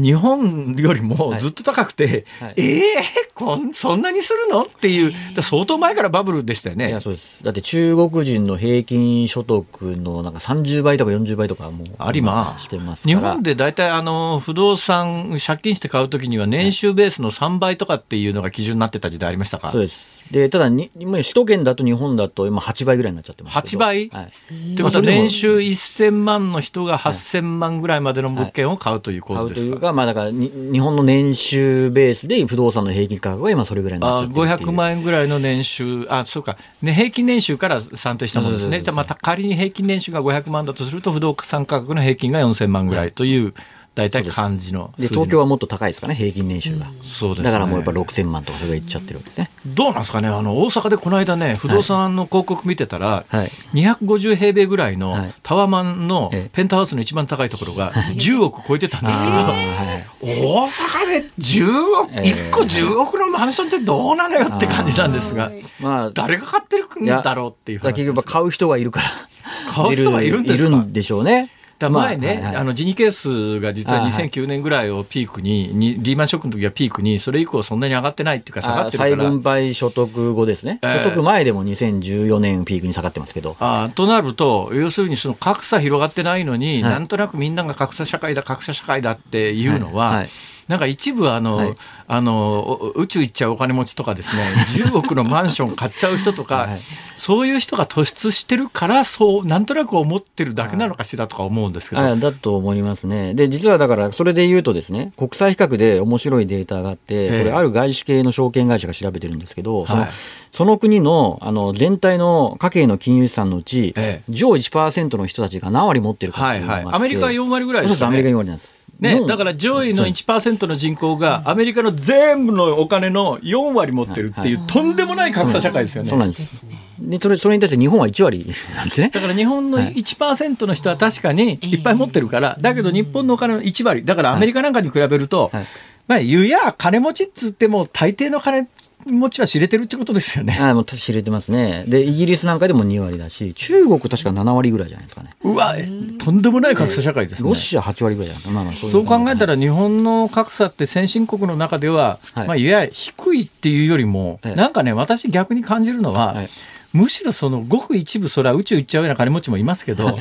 日本よりもずっと高くて、はい。はい、ええー、こんそんなにするの？っていう相当前からバブルでしたよね。いやそうです。だって中国人の平均所得のなんか30倍とか40倍とかもありましてます日本で大体あの不動産借金して買うときには年収ベースの3倍とかっていうのが基準になってた時代ありましたか、そうですでただに、首都圏だと日本だと今8倍ぐらいになっちゃってます8倍、はい、ってことは年収1000万の人が8000万ぐらいまでの物件を買うという構図ですか、はい、買うというか、まあ、だから日本の年収ベースで不動産の平均価格が今それぐらいになっちゃってる500万円ぐらいの年収あそうか、ね、平均年収から算定したものですね。じゃまた仮に平均年収が500万だとすると不動産価格の平均が4000万ぐらいという、はい大体漢字ので東京はもっと高いですかね平均年収が、うん、そうです、ね、だからもうやっぱ6000万とかそれがいっちゃってるわけですね。どうなんですかねあの大阪でこの間ね不動産の広告見てたら、はい、250平米ぐらいのタワマンのペンタハウスの一番高いところが10億超えてたんですけど、はい、大阪で10億、えー、1個10億のマンションってどうなのよって感じなんですが、まあ、誰が買ってるんだろうっていう話結局買う人がいるから買う人がいるんですか？いるんでしょうねだ前ね、まあはいはい、あのジニケースが実は2009年ぐらいをピークに、にリーマンショックの時はピークに、それ以降そんなに上がってないっていうか、下がってるから。再分配所得後ですね、えー、所得前でも2014年ピークに下がってますけど。あとなると、要するにその格差広がってないのに、はい、なんとなくみんなが格差社会だ、格差社会だっていうのは、はいはいなんか一部あの、はい、あの宇宙行っちゃうお金持ちとかですね *laughs* 10億のマンション買っちゃう人とか、はい、そういう人が突出してるからそうなんとなく思ってるだけなのかしらとか思うんですけど。だと思いますね。で実はだからそれで言うとですね国際比較で面白いデータがあって、これある外資系の証券会社が調べてるんですけど、そのその国のあの全体の家計の金融資産のうち、ええ、上1%の人たちが何割持ってるかっていうのがはいはい、アメリカは4割ぐらいですね。アメリカ4割なんです。ね、だから上位の1%の人口がアメリカの全部のお金の4割持ってるっていう、とんでもない格差社会ですよね。そうなんです。でそれそれに対して日本は1割なんですね。だから日本の1%の人は確かにいっぱい持ってるから、だけど日本のお金の1割だからアメリカなんかに比べると、まあ、言うや金持ちっつっても大抵の金持ちは知れてるってことですよね。はい、もう知れてますね。で、イギリスなんかでも2割だし、中国確か7割ぐらいじゃないですかね。うわ、とんでもない格差社会ですね。ロシア8割ぐらいじゃないまあまあそうそう考えたら日本の格差って先進国の中では、はい、まあ、いや低いっていうよりも、はい、なんかね、私逆に感じるのは、はい、むしろそのごく一部、それは宇宙行っちゃうような金持ちもいますけど、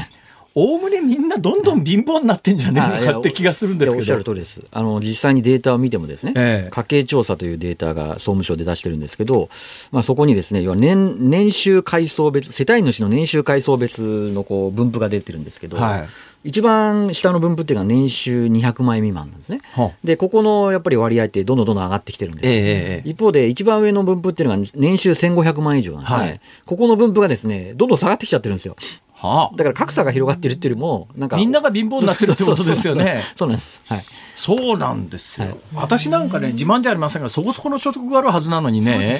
おおむねみんなどんどん貧乏になってんじゃねえのかって気がするんですけど。おっしゃる通りです。あの実際にデータを見てもですね、ええ、家計調査というデータが総務省で出してるんですけど、まあ、そこにですね要は年年収階層別世帯主の年収階層別のこう分布が出てるんですけど、はい、一番下の分布っていうのは年収200万円未満なんですね。で、ここのやっぱり割合ってどんどんどんどん上がってきてるんです、えー、一方で一番上の分布っていうのが年収1500万円以上なんではい、ここの分布がですね、どんどん下がってきちゃってるんですよ。はあ、だから格差が広がってるっていうよりも、なんか。みんなが貧乏になってるってことですよね。*laughs* そうなんです。はい。そうなんですよ。はい、私なんかね、自慢じゃありませんが、そこそこの所得があるはずなのにね、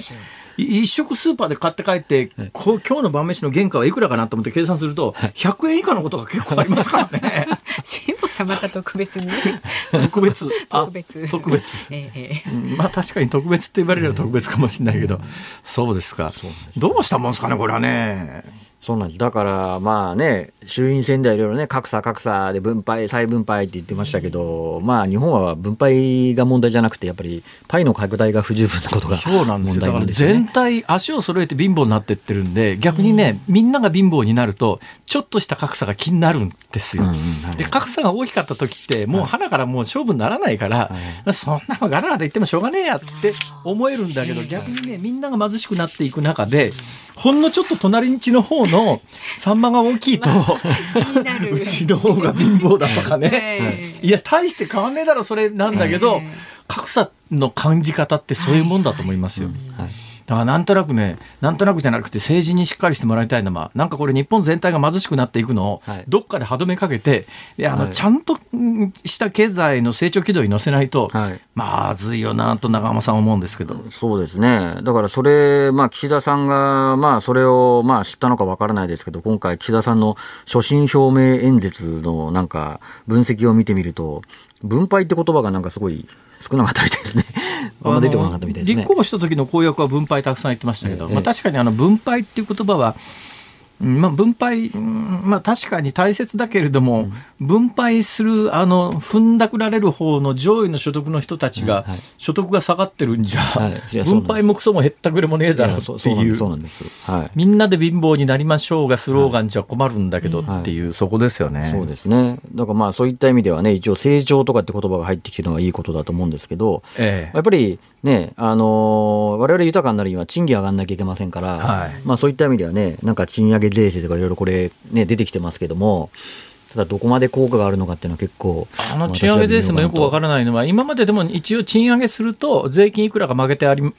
一食スーパーで買って帰って、こう今日の晩飯の原価はいくらかなと思って計算すると、100円以下のことが結構ありますからね。*laughs* 辛坊さんまた特別に？特別。*laughs* 特別。特別。ええ、まあ確かに特別って言われれば特別かもしれないけど、そうですか。どうしたもんですかね、これはね。そうなんです。だから、まあね、衆院選ではいろいろね、格差格差で分配、再分配って言ってましたけど、まあ日本は分配が問題じゃなくて、やっぱりパイの拡大が不十分なことがそうなんですよ。だから全体、足を揃えて貧乏になってってるんで、逆にね、みんなが貧乏になると、ちょっとした格差が気になるんですよ。で、格差が大きかった時って、もう花からもう勝負にならないから、はい、そんなのガラガラ言ってもしょうがねえやって思えるんだけど、逆にね、みんなが貧しくなっていく中で、ほんのちょっと隣んちの方のサンマが大きいと、うちの方が貧乏だとかね、い。や大して変わんねえだろそれなんだけど、格差の感じ方ってそういうもんだと思いますよ。はいだからなんとなくね、なんとなくじゃなくて政治にしっかりしてもらいたいのは、なんかこれ日本全体が貧しくなっていくのを、どっかで歯止めかけて、いやあの、ちゃんとした経済の成長軌道に乗せないと、はい、まずいよなと長濱さん思うんですけど。そうですね。だからそれ、まあ岸田さんが、まあそれを、まあ知ったのかわからないですけど、今回岸田さんの所信表明演説のなんか分析を見てみると、分配って言葉がなんかすごい少なかったみたいですね。*laughs* あんま出てこなかったみたいですね。立候補した時の公約は分配たくさん言ってましたけど、まあ、確かにあの分配っていう言葉は、まあ、分配、まあ、確かに大切だけれども、うん、分配するあの踏んだくられる方の上位の所得の人たちが、所得が下がってるんじゃ、はい、分配もクソも減ったくれもねえだろうっていうそうなんです、はい、みんなで貧乏になりましょうがスローガンじゃ困るんだけどっていう、そこですよね。そうですね。だからまあそういった意味ではね一応成長とかって言葉が入ってきてるのはいいことだと思うんですけど、ええ、やっぱりねあのー、我々豊かになるには賃金上がんなきゃいけませんから、はい、まあそういった意味ではねなんか賃上げ税制とかいろいろこれね出てきてますけどもただどこまで効果があるのかっていうのは結構あの賃上げ税制もよくわからないのは今まででも一応賃上げすると税金いくらか負けてあり負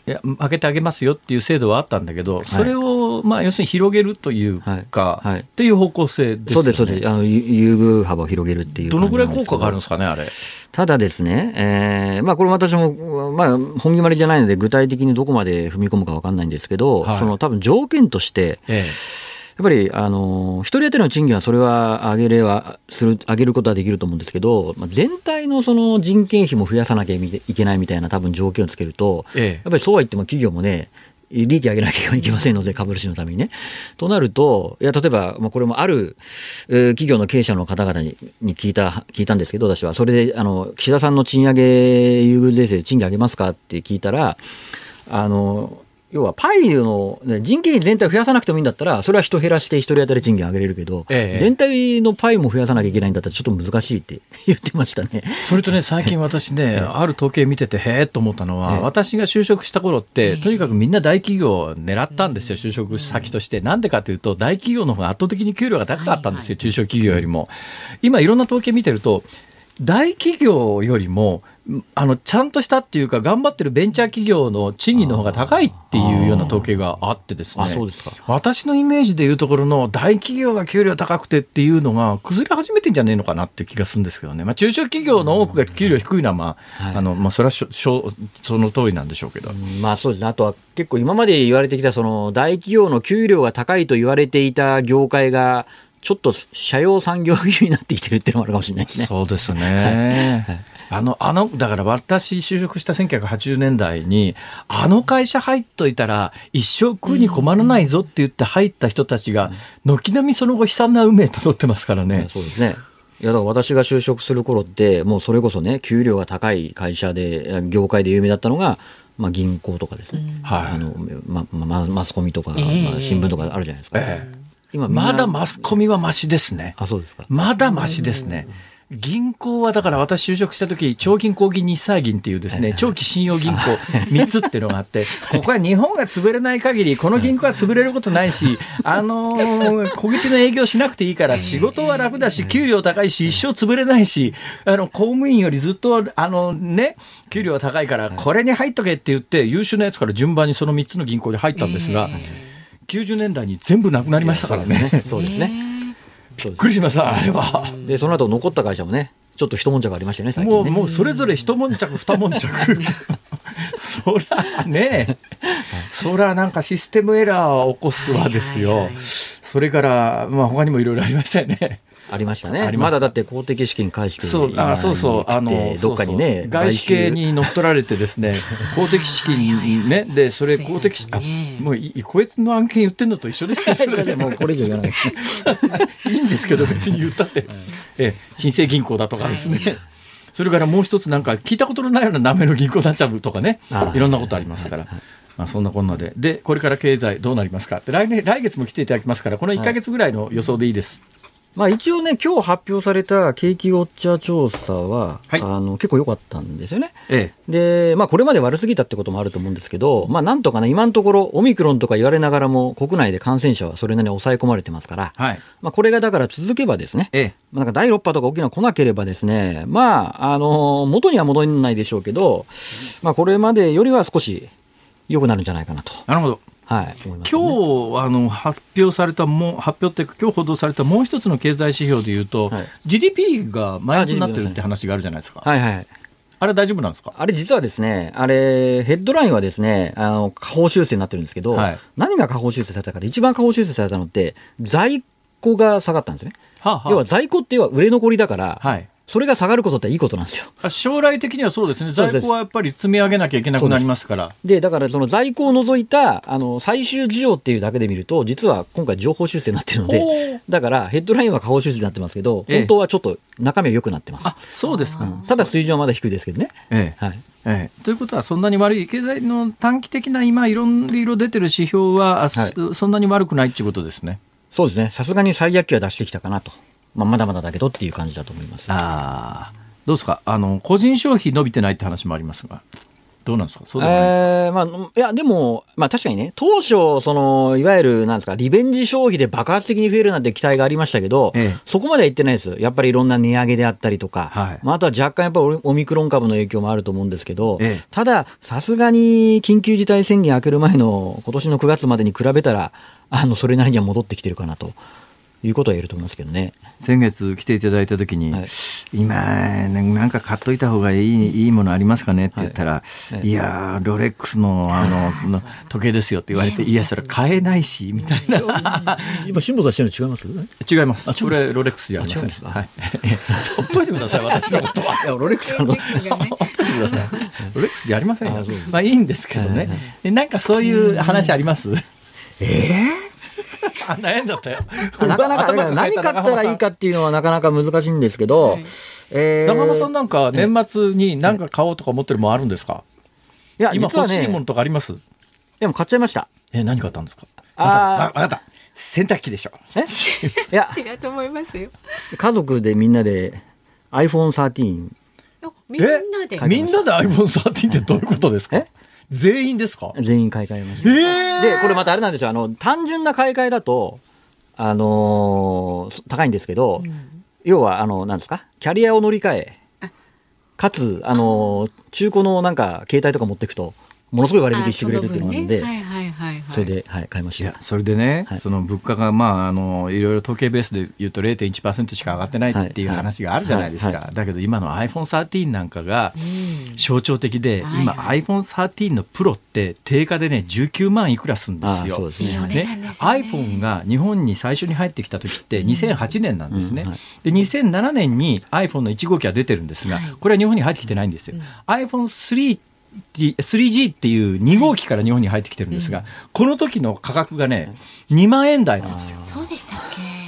けてあげますよっていう制度はあったんだけどそれをまあ要するに広げるというか、はい。はい、っていう方向性ですよね。そうですそうです。あの優遇幅を広げるっていうど。のぐらい効果があるんですかねあれ。ただですね、えー、まあこれ私も、まあ本決まりじゃないので具体的にどこまで踏み込むかわかんないんですけど、はい、その多分条件として、ええやっぱり、あの、一人当たりの賃金はそれは上げれは、する、上げることはできると思うんですけど、まあ、全体のその人件費も増やさなきゃいけないみたいな多分条件をつけると、ええ、やっぱりそうは言っても企業もね、利益上げなきゃいけませんので、*laughs* 株主のためにね。となると、いや、例えば、まあ、これもある、えー、企業の経営者の方々にに聞いた、聞いたんですけど、私は。それで、あの、岸田さんの賃上げ優遇税制で賃金上げますかって聞いたら、あの、要はパイの、ね、人件費全体を増やさなくてもいいんだったら、それは人減らして一人当たり賃金上げれるけど、ええ、全体のパイも増やさなきゃいけないんだったら、ちょっと難しいって *laughs* 言ってましたね。それとね、最近私ね、*laughs* え、ある統計見てて、へえと思ったのは、私が就職した頃って、とにかくみんな大企業を狙ったんですよ、就職先として。なんでかというと、大企業の方が圧倒的に給料が高かったんですよ、中小企業よりも。今、いろんな統計見てると、大企業よりもあのちゃんとしたっていうか頑張ってるベンチャー企業の賃金の方が高いっていうような統計があってですね。私のイメージでいうところの大企業が給料高くてっていうのが崩れ始めてんじゃねえのかなって気がするんですけどね、まあ、中小企業の多くが給料低いのは、まあ、はい、あのまあ、それはしょその通りなんでしょうけど、まあそうですね。あとは結構今まで言われてきたその大企業の給料が高いと言われていた業界がちょっと社用産業気味になってきてるっていうのもあるかもしれないですね。そうですね。はいあの、あの、だから私就職した1980年代に、あの会社入っといたら一生食うに困らないぞって言って入った人たちが、軒並みその後悲惨な運命たどってますからね。そうですね。いやだから私が就職する頃ってもうそれこそね給料が高い会社で業界で有名だったのが、まあ、銀行とかですね、うん、あのまま、マスコミとか、えー、まあ、新聞とかあるじゃないですか、えー、今まだマスコミはましですね。あそうですか。まだましですね、うん銀行はだから私就職した時長銀行銀日産銀っていうですね長期信用銀行 *laughs* 3つっていうのがあってここは日本が潰れない限りこの銀行は潰れることないし *laughs* あの小口の営業しなくていいから仕事は楽だし給料高いし一生潰れないしあの公務員よりずっとあのね給料高いからこれに入っとけって言って優秀なやつから順番にその3つの銀行に入ったんですが90年代に全部なくなりましたからね。そうですねびっくりしましたあれは。でその後残った会社もねちょっと一悶着ありましたね、ね、もうもうそれぞれ一悶着二悶着。*laughs* そらねそらなんかシステムエラーを起こすわですよ、それからまあ他にもいろいろありましたよねありましたね。まだだって公的資金返してそうあそうそうあのどっかにね外資系に乗っ取られてですね公的資金ねでそれ公的あもうこいつの案件言ってんのと一緒ですね。*laughs* もうこれ以上言わない。*laughs* いいんですけど別に言ったって、え新生銀行だとかですね。それからもう一つなんか聞いたことのないような名前の銀行になっちゃうとかね。いろんなことありますから。まあ、そんなこんなで。でこれから経済どうなりますか。来年来月も来ていただきますからこの1か月ぐらいの予想でいいです。まあ、一応ね、今日発表された景気ウォッチャー調査は、はい、あの結構良かったんですよね。ええ、で、まあ、これまで悪すぎたってこともあると思うんですけど、まあ、なんとかね、今のところ、オミクロンとか言われながらも、国内で感染者はそれなりに抑え込まれてますから、はい、まあ、これがだから続けばですね、ええ、まあ、なんか第6波とか大きなの来なければですね、まあ、あの、元には戻らないでしょうけど、まあ、これまでよりは少し良くなるんじゃないかなと。なるほど。はい、ね、今日あの発表されたも発表っていうか今日報道されたもう一つの経済指標でいうと、はい、GDP がマイナスになってるって話があるじゃないですか。はいはい。あれ大丈夫なんですか？あれ実はですね、あれ、ヘッドラインはですね、あの、下方修正になってるんですけど、はい、何が下方修正されたかで、一番下方修正されたのって、在庫が下がったんですよね。はあはあ、要は在庫っていうのは売れ残りだから、はい、それが下がることっていいことなんですよ。将来的にはそうですね。在庫はやっぱり積み上げなきゃいけなくなりますから。でだからその在庫を除いたあの最終需要っていうだけで見ると実は今回情報修正になってるのでだからヘッドラインは下方修正になってますけど、本当はちょっと中身は良くなってます。あそうですか、うん、ただ水準はまだ低いですけどね。ええはいええ、ということはそんなに悪い経済の短期的な今いろいろ出てる指標は、はい、そんなに悪くないっていうことですね。そうですね。さすがに最悪期は出してきたかなと。まあ、まだまだだけどっていう感じだと思います。ああ。どうですか？あの個人消費伸びてないって話もありますが。どうなんですか？そうでもないですか、えー、まあ、いや、でも、まあ確かにね、当初、その、いわゆる、なんですか、リベンジ消費で爆発的に増えるなんて期待がありましたけど、ええ、そこまでは言ってないです。やっぱりいろんな値上げであったりとか、はい、まあ、あとは若干やっぱりオミクロン株の影響もあると思うんですけど、え、ただ、さすがに緊急事態宣言明ける前の今年の9月までに比べたら、あの、それなりには戻ってきてるかなと。いうことは言えると思いますけどね。先月来ていただいた時に、はい、今なんか買っといた方がいいいいものありますかね？って言ったら、はいはい、いやロレックスのあのの時計ですよって言われて、いやそれ買えないしみたいな。*laughs* 今辛坊さんしてるの違います？違います。これロレックスじゃありません。はい。ほっといてください私のことは。いやロレックスの。ほっといてください。ロレックスじゃありませんよ。まあいいんですけどね。なんかそういう話あります？ええ *laughs* 悩んじゃったよ。なかなか何買ったらいいかっていうのはなかなか難しいんですけど、はい、えー、長野さんなんか年末に何か買おうとか思ってるもんあるんですか、いや今欲しいものとかあります？でも買っちゃいました。え何買ったんですか？ああ、分かった。洗濯機でしょ。え？いや。違うと思いますよ。家族でみんなで iPhone13 みんなで。みんなで iPhone13 ってどういうことですか？全員ですか？全員買い替えました。えー、で、これまたあれなんですよ。あの、単純な買い替えだと、あのー、高いんですけど、うん、要は、あの、なんですか？キャリアを乗り換え、かつ、あのー、中古のなんか、携帯とか持っていくと、ものすごい割引してくれるっていうのなんで、はいはいはいはい、それで、はい、買いました。いや、それでね、はい、その物価が、まあ、あの、いろいろ統計ベースで言うと0.1%しか上がってないっていう話があるじゃないですか。はい。はい、だけど今の iPhone13 なんかが象徴的で、うん、今 iPhone13 のプロって定価でね、19万いくらするんですよ。そうですね。ね。iPhone が日本に最初に入ってきた時って2008年なんですね。で、2007年に iPhone の1号機は出てるんですが、これは日本に入ってきてないんですよ。iPhone3 3G っていう2号機から日本に入ってきてるんですが、うん、この時の価格がね2万円台なんですよ。そうでしたっ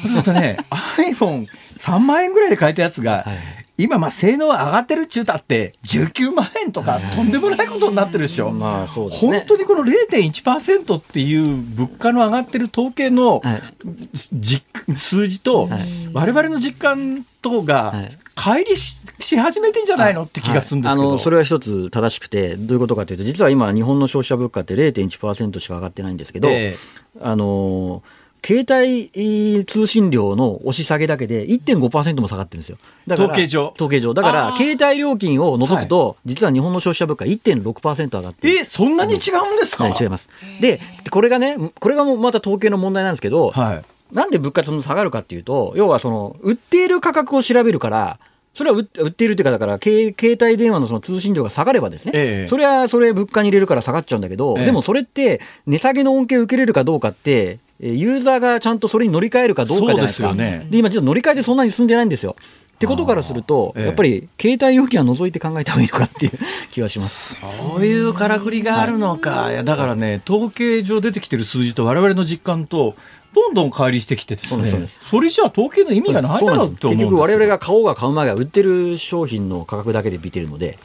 け？そうするとね *laughs* iPhone3 万円ぐらいで買えたやつが、はい、今まあ性能上がってるっちゅうたって19万円とかとんでもないことになってるでしょ。まあそうですね、本当にこの0.1%っていう物価の上がってる統計の、はい、数字と、はい、我々の実感とが乖離しし始めてんじゃないのって気がするんですけど、はい、あのそれは一つ正しくてどういうことかというと実は今日本の消費者物価って0.1%しか上がってないんですけど、えー、あの携帯通信料の押し下げだけで1.5%も下がってるんですよ。だから統計上。統計上。だから、携帯料金を除くと、はい、実は日本の消費者物価1.6%上がってる。え、そんなに違うんですか、はい、違います。で、これがね、これがもうまた統計の問題なんですけど、はい、なんで物価その下がるかっていうと、要はその、売っている価格を調べるから、それは売っているというか、だから携、携帯電話のその通信料が下がればですね、ええ、それはそれ物価に入れるから下がっちゃうんだけど、え、でもそれって値下げの恩恵を受けれるかどうかって、ユーザーがちゃんとそれに乗り換えるかどうかじゃないですか。で、ね、今実は乗り換えてそんなに進んでないんですよ。ってことからすると、やっぱり携帯料金は除いて考えた方がいいのかっていう *laughs* 気がします。そういうからくりがあるのか、はい、いやだからね、統計上出てきてる数字と我々の実感と、どんどん乖離してきてですね、それじゃあ統計の意味がないだろうって思う結局我々が買おうが買う前が売ってる商品の価格だけで見てるので、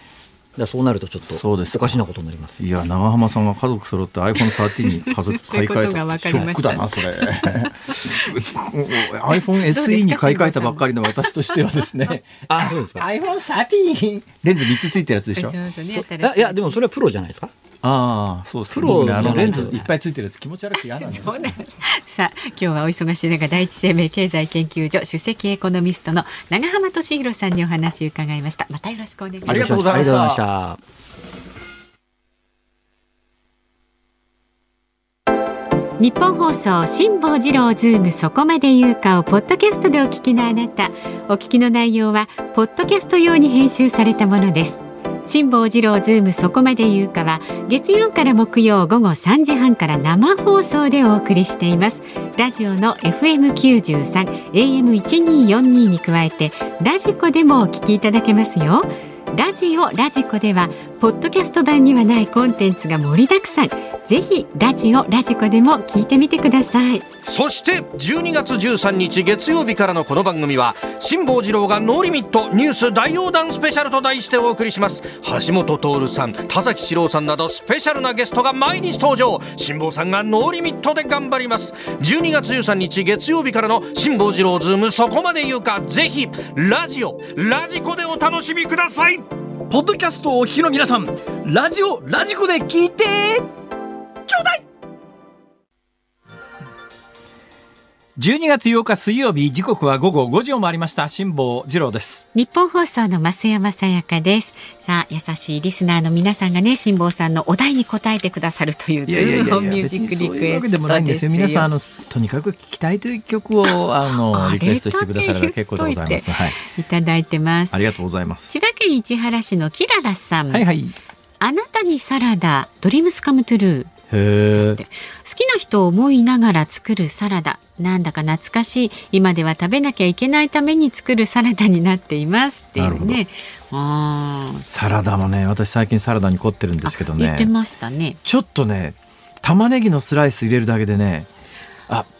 そうなるとちょっとおかしなことになります。いや長浜さんが家族揃って iPhone13 に家族 *laughs* 買い替えた。ショックだなそれ。*laughs* iPhone SE に買い替えたばっかりの私としてはですね。*laughs* あそうですか。iPhone13 レンズ3つついてるやつでしょ？いやでもそれはプロじゃないですか？ああ、そうです。プロのレンズいっぱいついてるやつ気持ち悪くて嫌なんです。さあ、今日はお忙しい中、第一生命経済研究所首席エコノミストの永濱利廣さんにお話を伺いました。またよろしくお願いします。ありがとうございました。ニッポン放送辛坊治郎ズームそこまで言うかをポッドキャストでお聞きのあなたお聞きの内容はポッドキャスト用に編集されたものです辛坊治郎ズームそこまで言うかは月曜から木曜午後3時半から生放送でお送りしています。ラジオの FM93 AM1242 に加えてラジコでもお聞きいただけますよ。ラジオラジコではポッドキャスト版にはないコンテンツが盛りだくさん。ぜひラジオラジコでも聞いてみてください。そして12月13日月曜日からのこの番組は辛坊治郎がノーリミットニュース大横断スペシャルと題してお送りします。橋下徹さん田崎史郎さんなどスペシャルなゲストが毎日登場。辛坊さんがノーリミットで頑張ります。12月13日月曜日からの辛坊治郎ズームそこまで言うか。ぜひラジオラジコでお楽しみください。ポッドキャストをお聞きの皆さんラジオラジコで聞いてちょうだい12月8日水曜日時刻は午後5時を回りました。辛坊治郎です。日本放送の増山さやかです。さあ優しいリスナーの皆さんがね辛坊さんのお題に答えてくださるというズームミュージックリクエストでもないんですよ。皆さんあのとにかく聞きたいという曲をあの *laughs* リクエストしてくださるら結構でございます。はい。いただいてます。ありがとうございます。千葉県市原市のキララさん。はいはい。あなたにサラダドリームスカムトゥルーへ好きな人を思いながら作るサラダ。なんだか懐かしい。今では食べなきゃいけないために作るサラダになっていますっていうね。サラダもね私最近サラダに凝ってるんですけどね。言ってましたね。ちょっとね玉ねぎのスライス入れるだけでねあ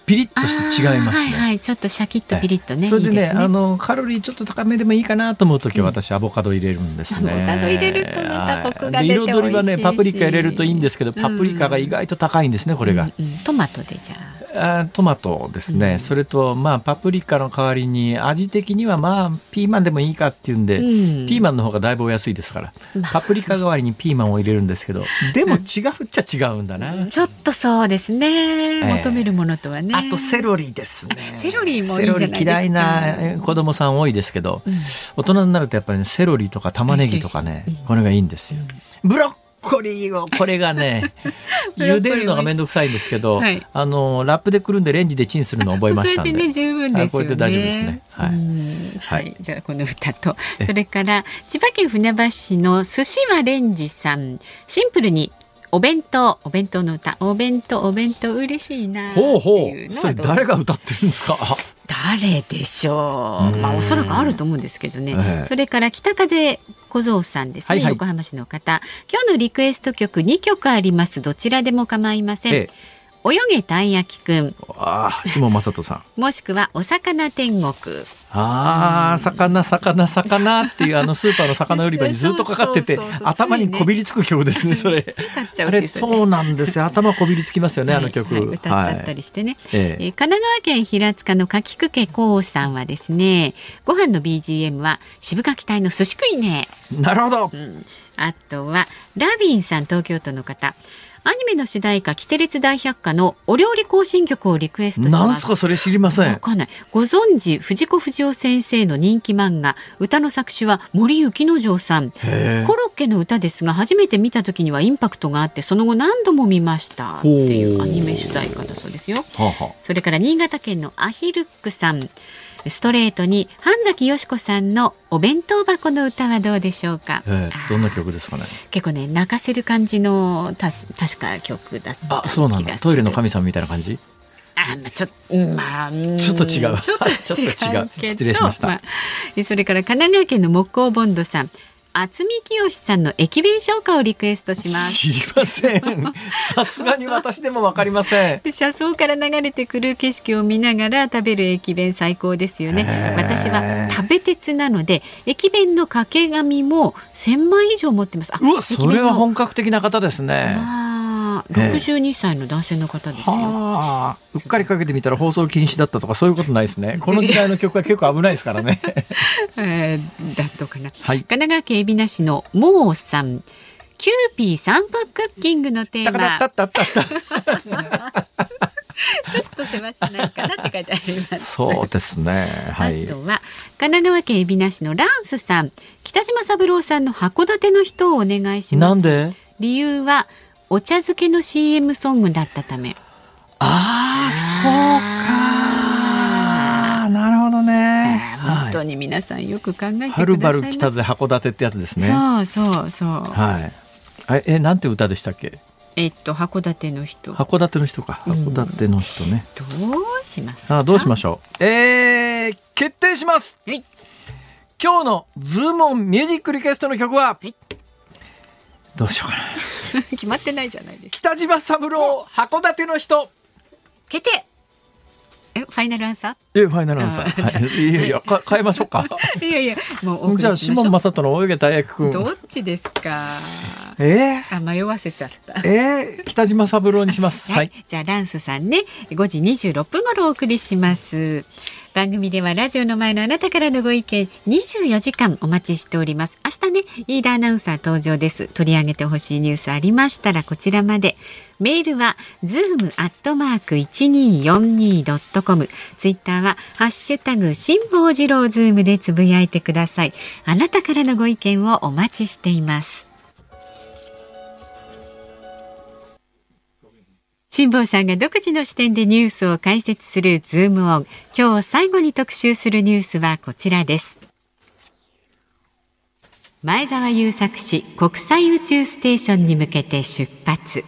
ピリッとして違いますね。はい、はい、ちょっとシャキッとピリッとね。それでね、いいねあのカロリーちょっと高めでもいいかなと思う時は私アボカド入れるんですね。アボカド入れるとまたコクが出て彩りはねパプリカ入れるといいんですけど、パプリカが意外と高いんですねこれが。うんうん、トマトでじゃあ。あトマトですね、うん、それとまあパプリカの代わりに味的にはまあピーマンでもいいかっていうんで、うん、ピーマンの方がだいぶお安いですから、まあ、パプリカ代わりにピーマンを入れるんですけどでも違うっちゃ違うんだな、ちょっとそうですね、求めるものとはね。あとセロリですね。セロリもいいセロリ嫌いな子供さん多いですけど、うん、大人になるとやっぱりねセロリとか玉ねぎとかね、これがいいんですよ、ブロッコリーをこれがね *laughs* 茹でるのがめんどくさいんですけど、はい、あのラップでくるんでレンジでチンするの覚えましたんで。それでね十分です、ね、これで大丈夫ですね。はい、はい、じゃあこの歌と。それから千葉県船橋市の寿司はレンジさん。シンプルにお弁当。お弁当の歌。お弁当お弁当嬉しいなほうほう。それ誰が歌ってるんですか？誰でしょう。まあおそらくあると思うんですけどね、ええ、それから北風小僧さんですね、はいはい、横浜市の方。今日のリクエスト曲2曲あります。どちらでも構いません、ええ泳げたい焼きくん。ああ、下正人さん。*laughs* もしくはお魚天国。ああ、魚、魚、魚っていうあのスーパーの魚売り場にずっとかかってて、頭にこびりつく曲ですね、それ。あれ、そうなんですよ。頭こびりつきますよね、あの曲。歌っちゃったりしてね。ええ神奈川県平塚の柿久家こうさんはですね、ご飯の BGM は渋柿隊の寿司食いね。なるほど。あとはラビンさん、東京都の方。アニメの主題歌キテレツ大百科のお料理行進曲をリクエストします。なんすかそれ知りません。わかんない。ご存知藤子不二雄先生の人気漫画歌の作詞は森幸之丞さん。コロッケの歌ですが初めて見た時にはインパクトがあってその後何度も見ましたっていうアニメ主題歌だそうですよ。ははそれから新潟県のアヒルックさん。ストレートに半崎よし子さんのお弁当箱の歌はどうでしょうか？えー、どんな曲ですかね？結構ね泣かせる感じのた確か曲だったあ、そうなんだ。トイレの神様みたいな感じ？あ、まあ、ちょまあ、ちょっと違う。ちょっと違う。失礼しました。まあ、それから神奈川県の木工ボンドさん。渥美清さんの駅弁紹介をリクエストします。知りません。*laughs* さすがに私でもわかりません。車窓から流れてくる景色を見ながら食べる駅弁最高ですよね。私は食べ鉄なので駅弁の掛け紙も1000枚以上持ってます。うわそれは本格的な方ですね、まあ六十二歳の男性の方ですよ、うっかりかけてみたら放送禁止だったとかそういうことないですね *laughs* この時代の曲は結構危ないですからね、*laughs* えー、だとかな、はい、神奈川県海老名市のモーさんキユーピー3分クッキングのテーマちょっとせわしないかなって書いてあります。そうですね。はい。あとは神奈川県海老名市のランスさん、北島三郎さんの函館の人をお願いします。なんで？理由はお茶漬けの CM ソングだったため。ああそうかなるほどね、本当に皆皆さんよく考えてくださいはるばる北ぜ函館ってやつですね。そうそうそう。はい。えなんて歌でしたっけ？えっと函館の人。函館の人か。函館の人ね、うん、どうしますさあどうしましょう？えー、決定します、はい、今日のズームオンミュージックリクエストの曲は、はい、どうしようかな。*laughs* 決まってないじゃないです。か北島三郎函館の人。決定。えファイナルアンサー？えファイナルアンサー、はい、いやいやか変えましょうか。*laughs* いやいやもうじゃあシモン正人の泳げた役君どっちですか？えー、あ迷わせちゃった。えー、北島三郎にします。はい、じゃあランスさんね5時26分頃お送りします。番組ではラジオの前のあなたからのご意見24時間お待ちしております。明日ね飯田アナウンサー登場です。取り上げてほしいニュースありましたらこちらまで。メールは zoom アットマーク 1242.com ツイッターはハッシュタグ辛坊治郎ズームでつぶやいてください。あなたからのご意見をお待ちしています辛坊さんが独自の視点でニュースを解説するズームオン。今日最後に特集するニュースはこちらです。前澤友作氏国際宇宙ステーションに向けて出発。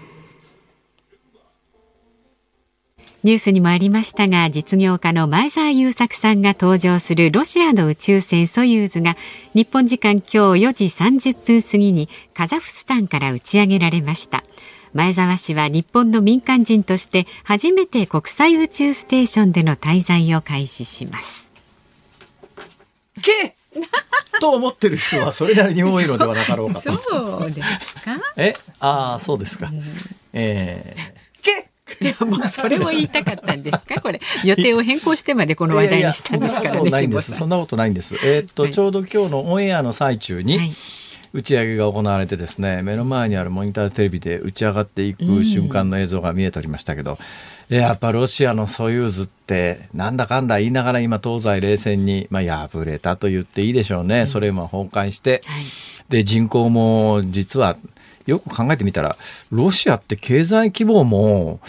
ニュースにもありましたが実業家の前澤友作さんが搭乗するロシアの宇宙船ソユーズが日本時間今日4時30分過ぎにカザフスタンから打ち上げられました。前澤氏は日本の民間人として初めて国際宇宙ステーションでの滞在を開始します。け！*laughs* と思ってる人はそれなりに多いのではなかろうかそうですか？え？ああそうですか、うん、えー、け！いやもうそれも言いたかったんですか？これ。予定を変更してまでこの話題にしたんですからねそんなことないんです。えー、っと、はい、ちょうど今日のオンエアの最中に、はい打ち上げが行われてですね目の前にあるモニターテレビで打ち上がっていく瞬間の映像が見えておりましたけど、うん、やっぱロシアのソユーズってなんだかんだ言いながら今東西冷戦に、まあ、敗れたと言っていいでしょうね、うん、ソ連は崩壊して、はい、で人口も実はよく考えてみたら、ロシアって経済規模も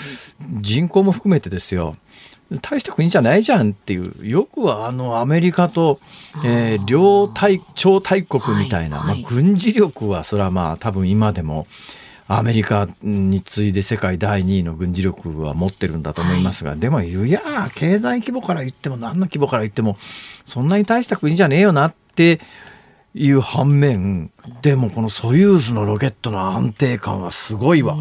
人口も含めてですよ。大した国じゃないじゃんっていう、よくあのアメリカと、えー、両大、超大国みたいな、はい。はい、まあ、軍事力はそれはまあ多分今でも、アメリカに次いで世界第2位の軍事力は持ってるんだと思いますが、はい、でもいや経済規模から言っても何の規模から言ってもそんなに大した国じゃねえよなっていう反面でもこのソユーズのロケットの安定感はすごいわ。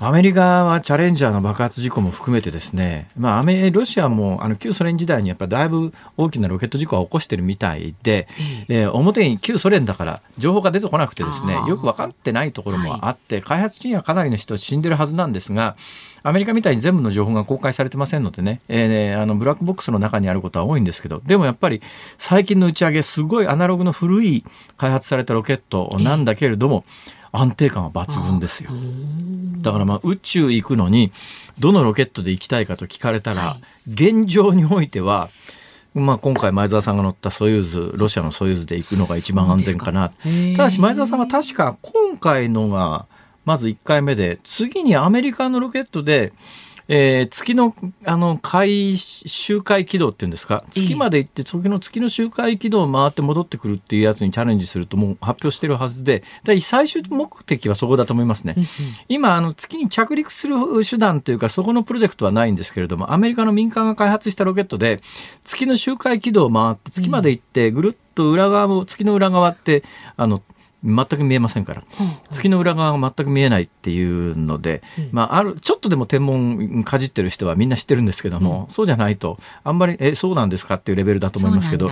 アメリカはチャレンジャーの爆発事故も含めてですね、まあ、アメロシアもあの旧ソ連時代にやっぱだいぶ大きなロケット事故は起こしてるみたいで、えー、表に旧ソ連だから情報が出てこなくてですねよく分かってないところもあって、はい、開発中にはかなりの人死んでるはずなんですがアメリカみたいに全部の情報が公開されてませんのでね、えー、あのブラックボックスの中にあることは多いんですけどでもやっぱり最近の打ち上げすごいアナログの古い開発されたロケットなんだけれども、安定感は抜群ですよ。だからまあ宇宙行くのにどのロケットで行きたいかと聞かれたら、はい、現状においてはまあ、今回前澤さんが乗ったソユーズロシアのソユーズで行くのが一番安全かな。ただし前澤さんは確か今回のがまず1回目で次にアメリカのロケットでえー、月のあの回周回軌道っていうんですか？月まで行って次の月の周回軌道を回って戻ってくるっていうやつにチャレンジするともう発表してるはずで最終目的はそこだと思いますね。今あの月に着陸する手段というかそこのプロジェクトはないんですけれどもアメリカの民間が開発したロケットで月の周回軌道を回って月まで行ってぐるっと裏側も月の裏側ってあの全く見えませんから、月の裏側が全く見えないっていうので、まあ、あるちょっとでも天文かじってる人はみんな知ってるんですけども、そうじゃないとあんまりえそうなんですかっていうレベルだと思いますけど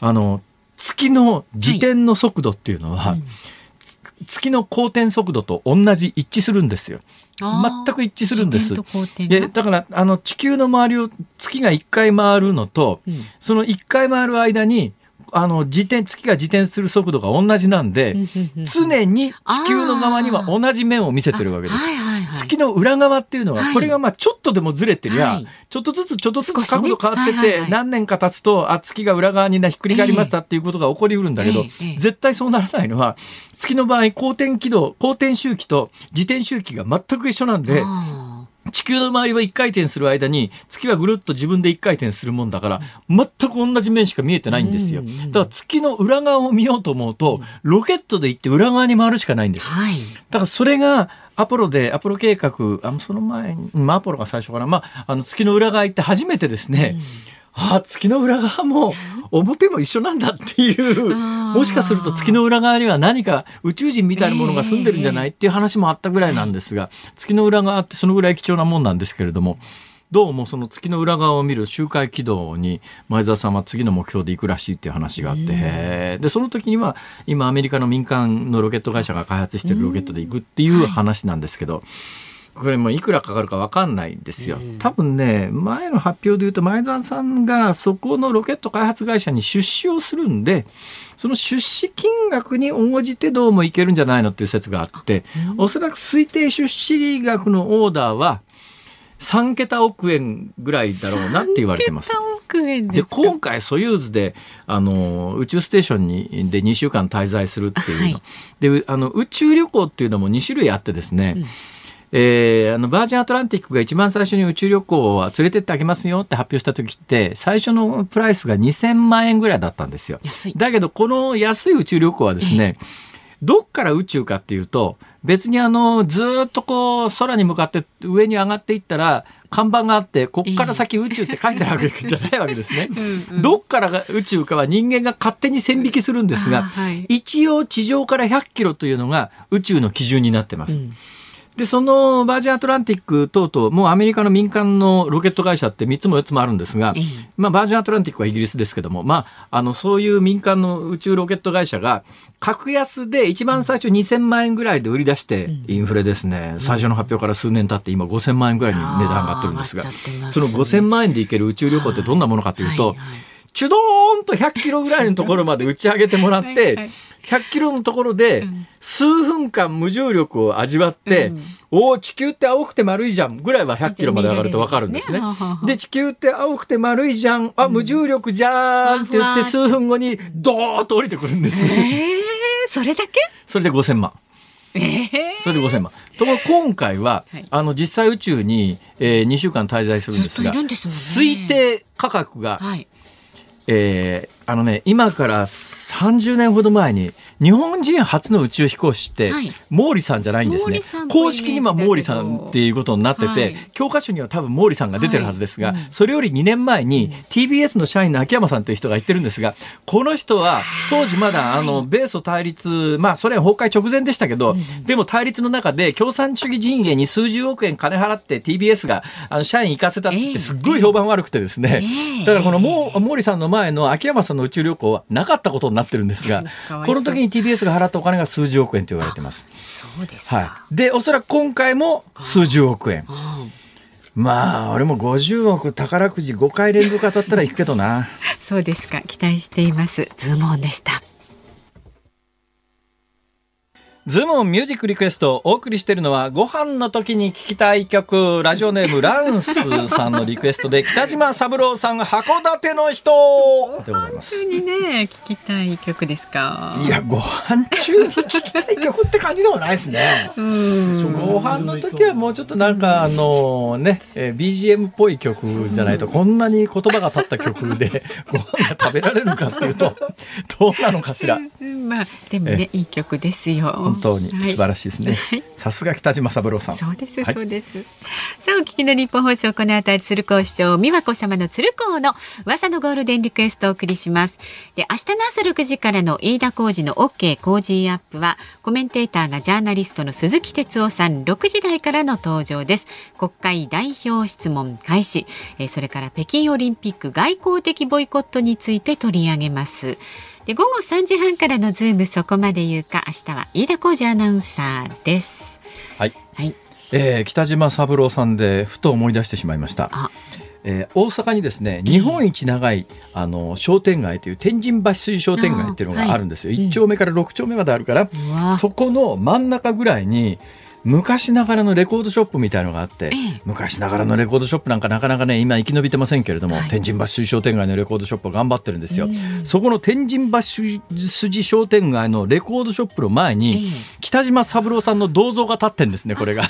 あの月の自転の速度っていうのは、月の公転速度と同じ一致するんですよ。全く一致するんです。でだからあの地球の周りを月が1回回るのと、うん、その1回回る間にあの自転月が自転する速度が同じなんで常に地球の側には同じ面を見せてるわけです。月の裏側っていうのはこれがまあちょっとでもずれてりゃ、ちょっとずつちょっとずつ角度変わってて、何年か経つとあ月が裏側にひっくり返りましたっていうことが起こりうるんだけど、絶対そうならないのは月の場合公転軌道公転周期と自転周期が全く一緒なんで。地球の周りは1回転する間に月はぐるっと自分で1回転するもんだから全く同じ面しか見えてないんですよ。だから月の裏側を見ようと思うとロケットで行って裏側に回るしかないんです。だからそれがアポロで、アポロ計画、あのその前に、まあ、アポロが最初かな、まあ、あの月の裏側行って初めてですね、うん、ああ、月の裏側も表も一緒なんだっていう、もしかすると月の裏側には何か宇宙人みたいなものが住んでるんじゃないっていう話もあったぐらいなんですが、月の裏側ってそのぐらい貴重なもんなんですけれども、どうもその月の裏側を見る周回軌道に前澤さんは次の目標で行くらしいっていう話があって、でその時には今アメリカの民間のロケット会社が開発してるロケットで行くっていう話なんですけど。これもいくらかかるか分かんないんですよ。多分ね、前の発表で言うと前澤さんがそこのロケット開発会社に出資をするんで、その出資金額に応じてどうもいけるんじゃないのっていう説があって、おそらく推定出資額のオーダーは3桁億円ぐらいだろうなって言われてます。で今回ソユーズであの宇宙ステーションにで2週間滞在するっていうの、はい、であの宇宙旅行っていうのも2種類あってですね、うんえー、あのバージンアトランティックが一番最初に宇宙旅行は連れてってあげますよって発表した時って最初のプライスが2000万円ぐらいだったんですよ。だけどこの安い宇宙旅行はですね、えー、どっから宇宙かっていうと別にあのずっとこう空に向かって上に上がっていったら看板があってこっから先宇宙って書いてあるわけじゃないわけですね。うんうん、どっからが宇宙かは人間が勝手に線引きするんですが、はい、一応地上から100キロというのが宇宙の基準になってます。うんで、そのバージンアトランティック等々、もうアメリカの民間のロケット会社って3つも4つもあるんですが、まあ、バージンアトランティックはイギリスですけども、まあ、あの、そういう民間の宇宙ロケット会社が、格安で一番最初2000万円ぐらいで売り出して、インフレですね、最初の発表から数年経って今5000万円ぐらいに値段上がってるんですが、その5000万円で行ける宇宙旅行ってどんなものかというと、チュドーンと100キロぐらいのところまで打ち上げてもらって、100キロのところで数分間無重力を味わって、おお地球って青くて丸いじゃんぐらいは100キロまで上がると分かるんですね。で地球って青くて丸いじゃんあ無重力じゃんって言って数分後にドーッと降りてくるんです。えー、それだけ？それで5000万。えー、それで5000万。ところ今回は、はい、あの実際宇宙に、えー、2週間滞在するんですが、すね、推定価格が、はいえー、あのね、今から30年ほど前に、日本人初の宇宙飛行士って、はい、毛利さんじゃないんですね。公式には毛利さんっていうことになってて、はい、教科書には多分毛利さんが出てるはずですが、はい。うん、それより2年前に TBS の社員の秋山さんという人が言ってるんですが、この人は当時まだあの、米ソ対立、まあソ連崩壊直前でしたけど、うん、でも対立の中で共産主義陣営に数十億円金払って TBS があの社員行かせたっつってすっごい評判悪くてですね、だからこの毛利さんの前の秋山さんの宇宙旅行はなかったことになってるんですが、*laughs* この時に TBS が払ったお金が数十億円と言われてます。そうですはい。で、おそらく今回も数十億円。まあ、俺も50億宝くじ5回連続当たったら行くけどな。*laughs* そうですか。期待しています。ズームオンでした。ズームミュージックリクエストお送りしているのはご飯の時に聞きたい曲ラジオネームランスさんのリクエストで北島三郎さん函館の女でございます。にね聞きたい曲ですか？いやご飯中に聞きたい曲って感じでもないですね。ご飯の時はもうちょっとなんかあのね、えー、BGM っぽい曲じゃないとこんなに言葉が立った曲で *laughs* ご飯が食べられるかっていうとどうなのかしら。まあでもねいい曲ですよ本当に素晴らしいですね。さすが北島三郎さん。そうです、そうです。さあお聞きの日本放送この後は鶴光師匠美和子様の鶴光の噂のゴールデンリクエストをお送りします。で明日の朝六時からの飯田浩二の OK 工事アップはコメンテーターがジャーナリストの鈴木哲夫さん六時台からの登場です。国会代表質問開始、えそれから北京オリンピック外交的ボイコットについて取り上げます。で午後3時半からのズームそこまで言うか明日は飯田浩二アナウンサーです。はい。はい。えー、北島三郎さんでふと思い出してしまいました。あえー、大阪にですね日本一長い、あの商店街という天神橋筋商店街っていうのがあるんですよ、はい、1丁目から6丁目まであるから、うん、そこの真ん中ぐらいに昔ながらのレコードショップみたいのがあって、ええ、昔ながらのレコードショップなんかなかなかね今生き延びてませんけれども、はい、天神橋筋商店街のレコードショップ頑張ってるんですよ、うん、そこの天神橋筋商店街のレコードショップの前に、え、北島三郎さんの銅像が立ってんですねこれが。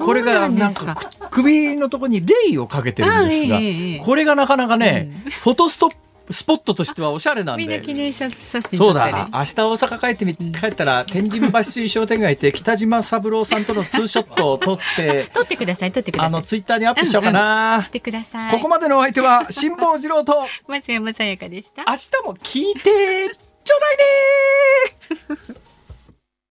これがなんか首のところにレイをかけてるんですが、これがなかなかね、フォトストップスポットとしてはおしゃれなんで。みんな記念写真そうだ。明日大阪帰ってみ、帰ったら、天神橋水商店街って北島三郎さんとのツーショットを撮って。*laughs* 撮ってください、撮ってください。あの、ツイッターにアップしようかな。うんうん、してください。ここまでのお相手は、*laughs* 辛坊治郎と、松山さやかでした。明日も聞いてちょうだいね *laughs*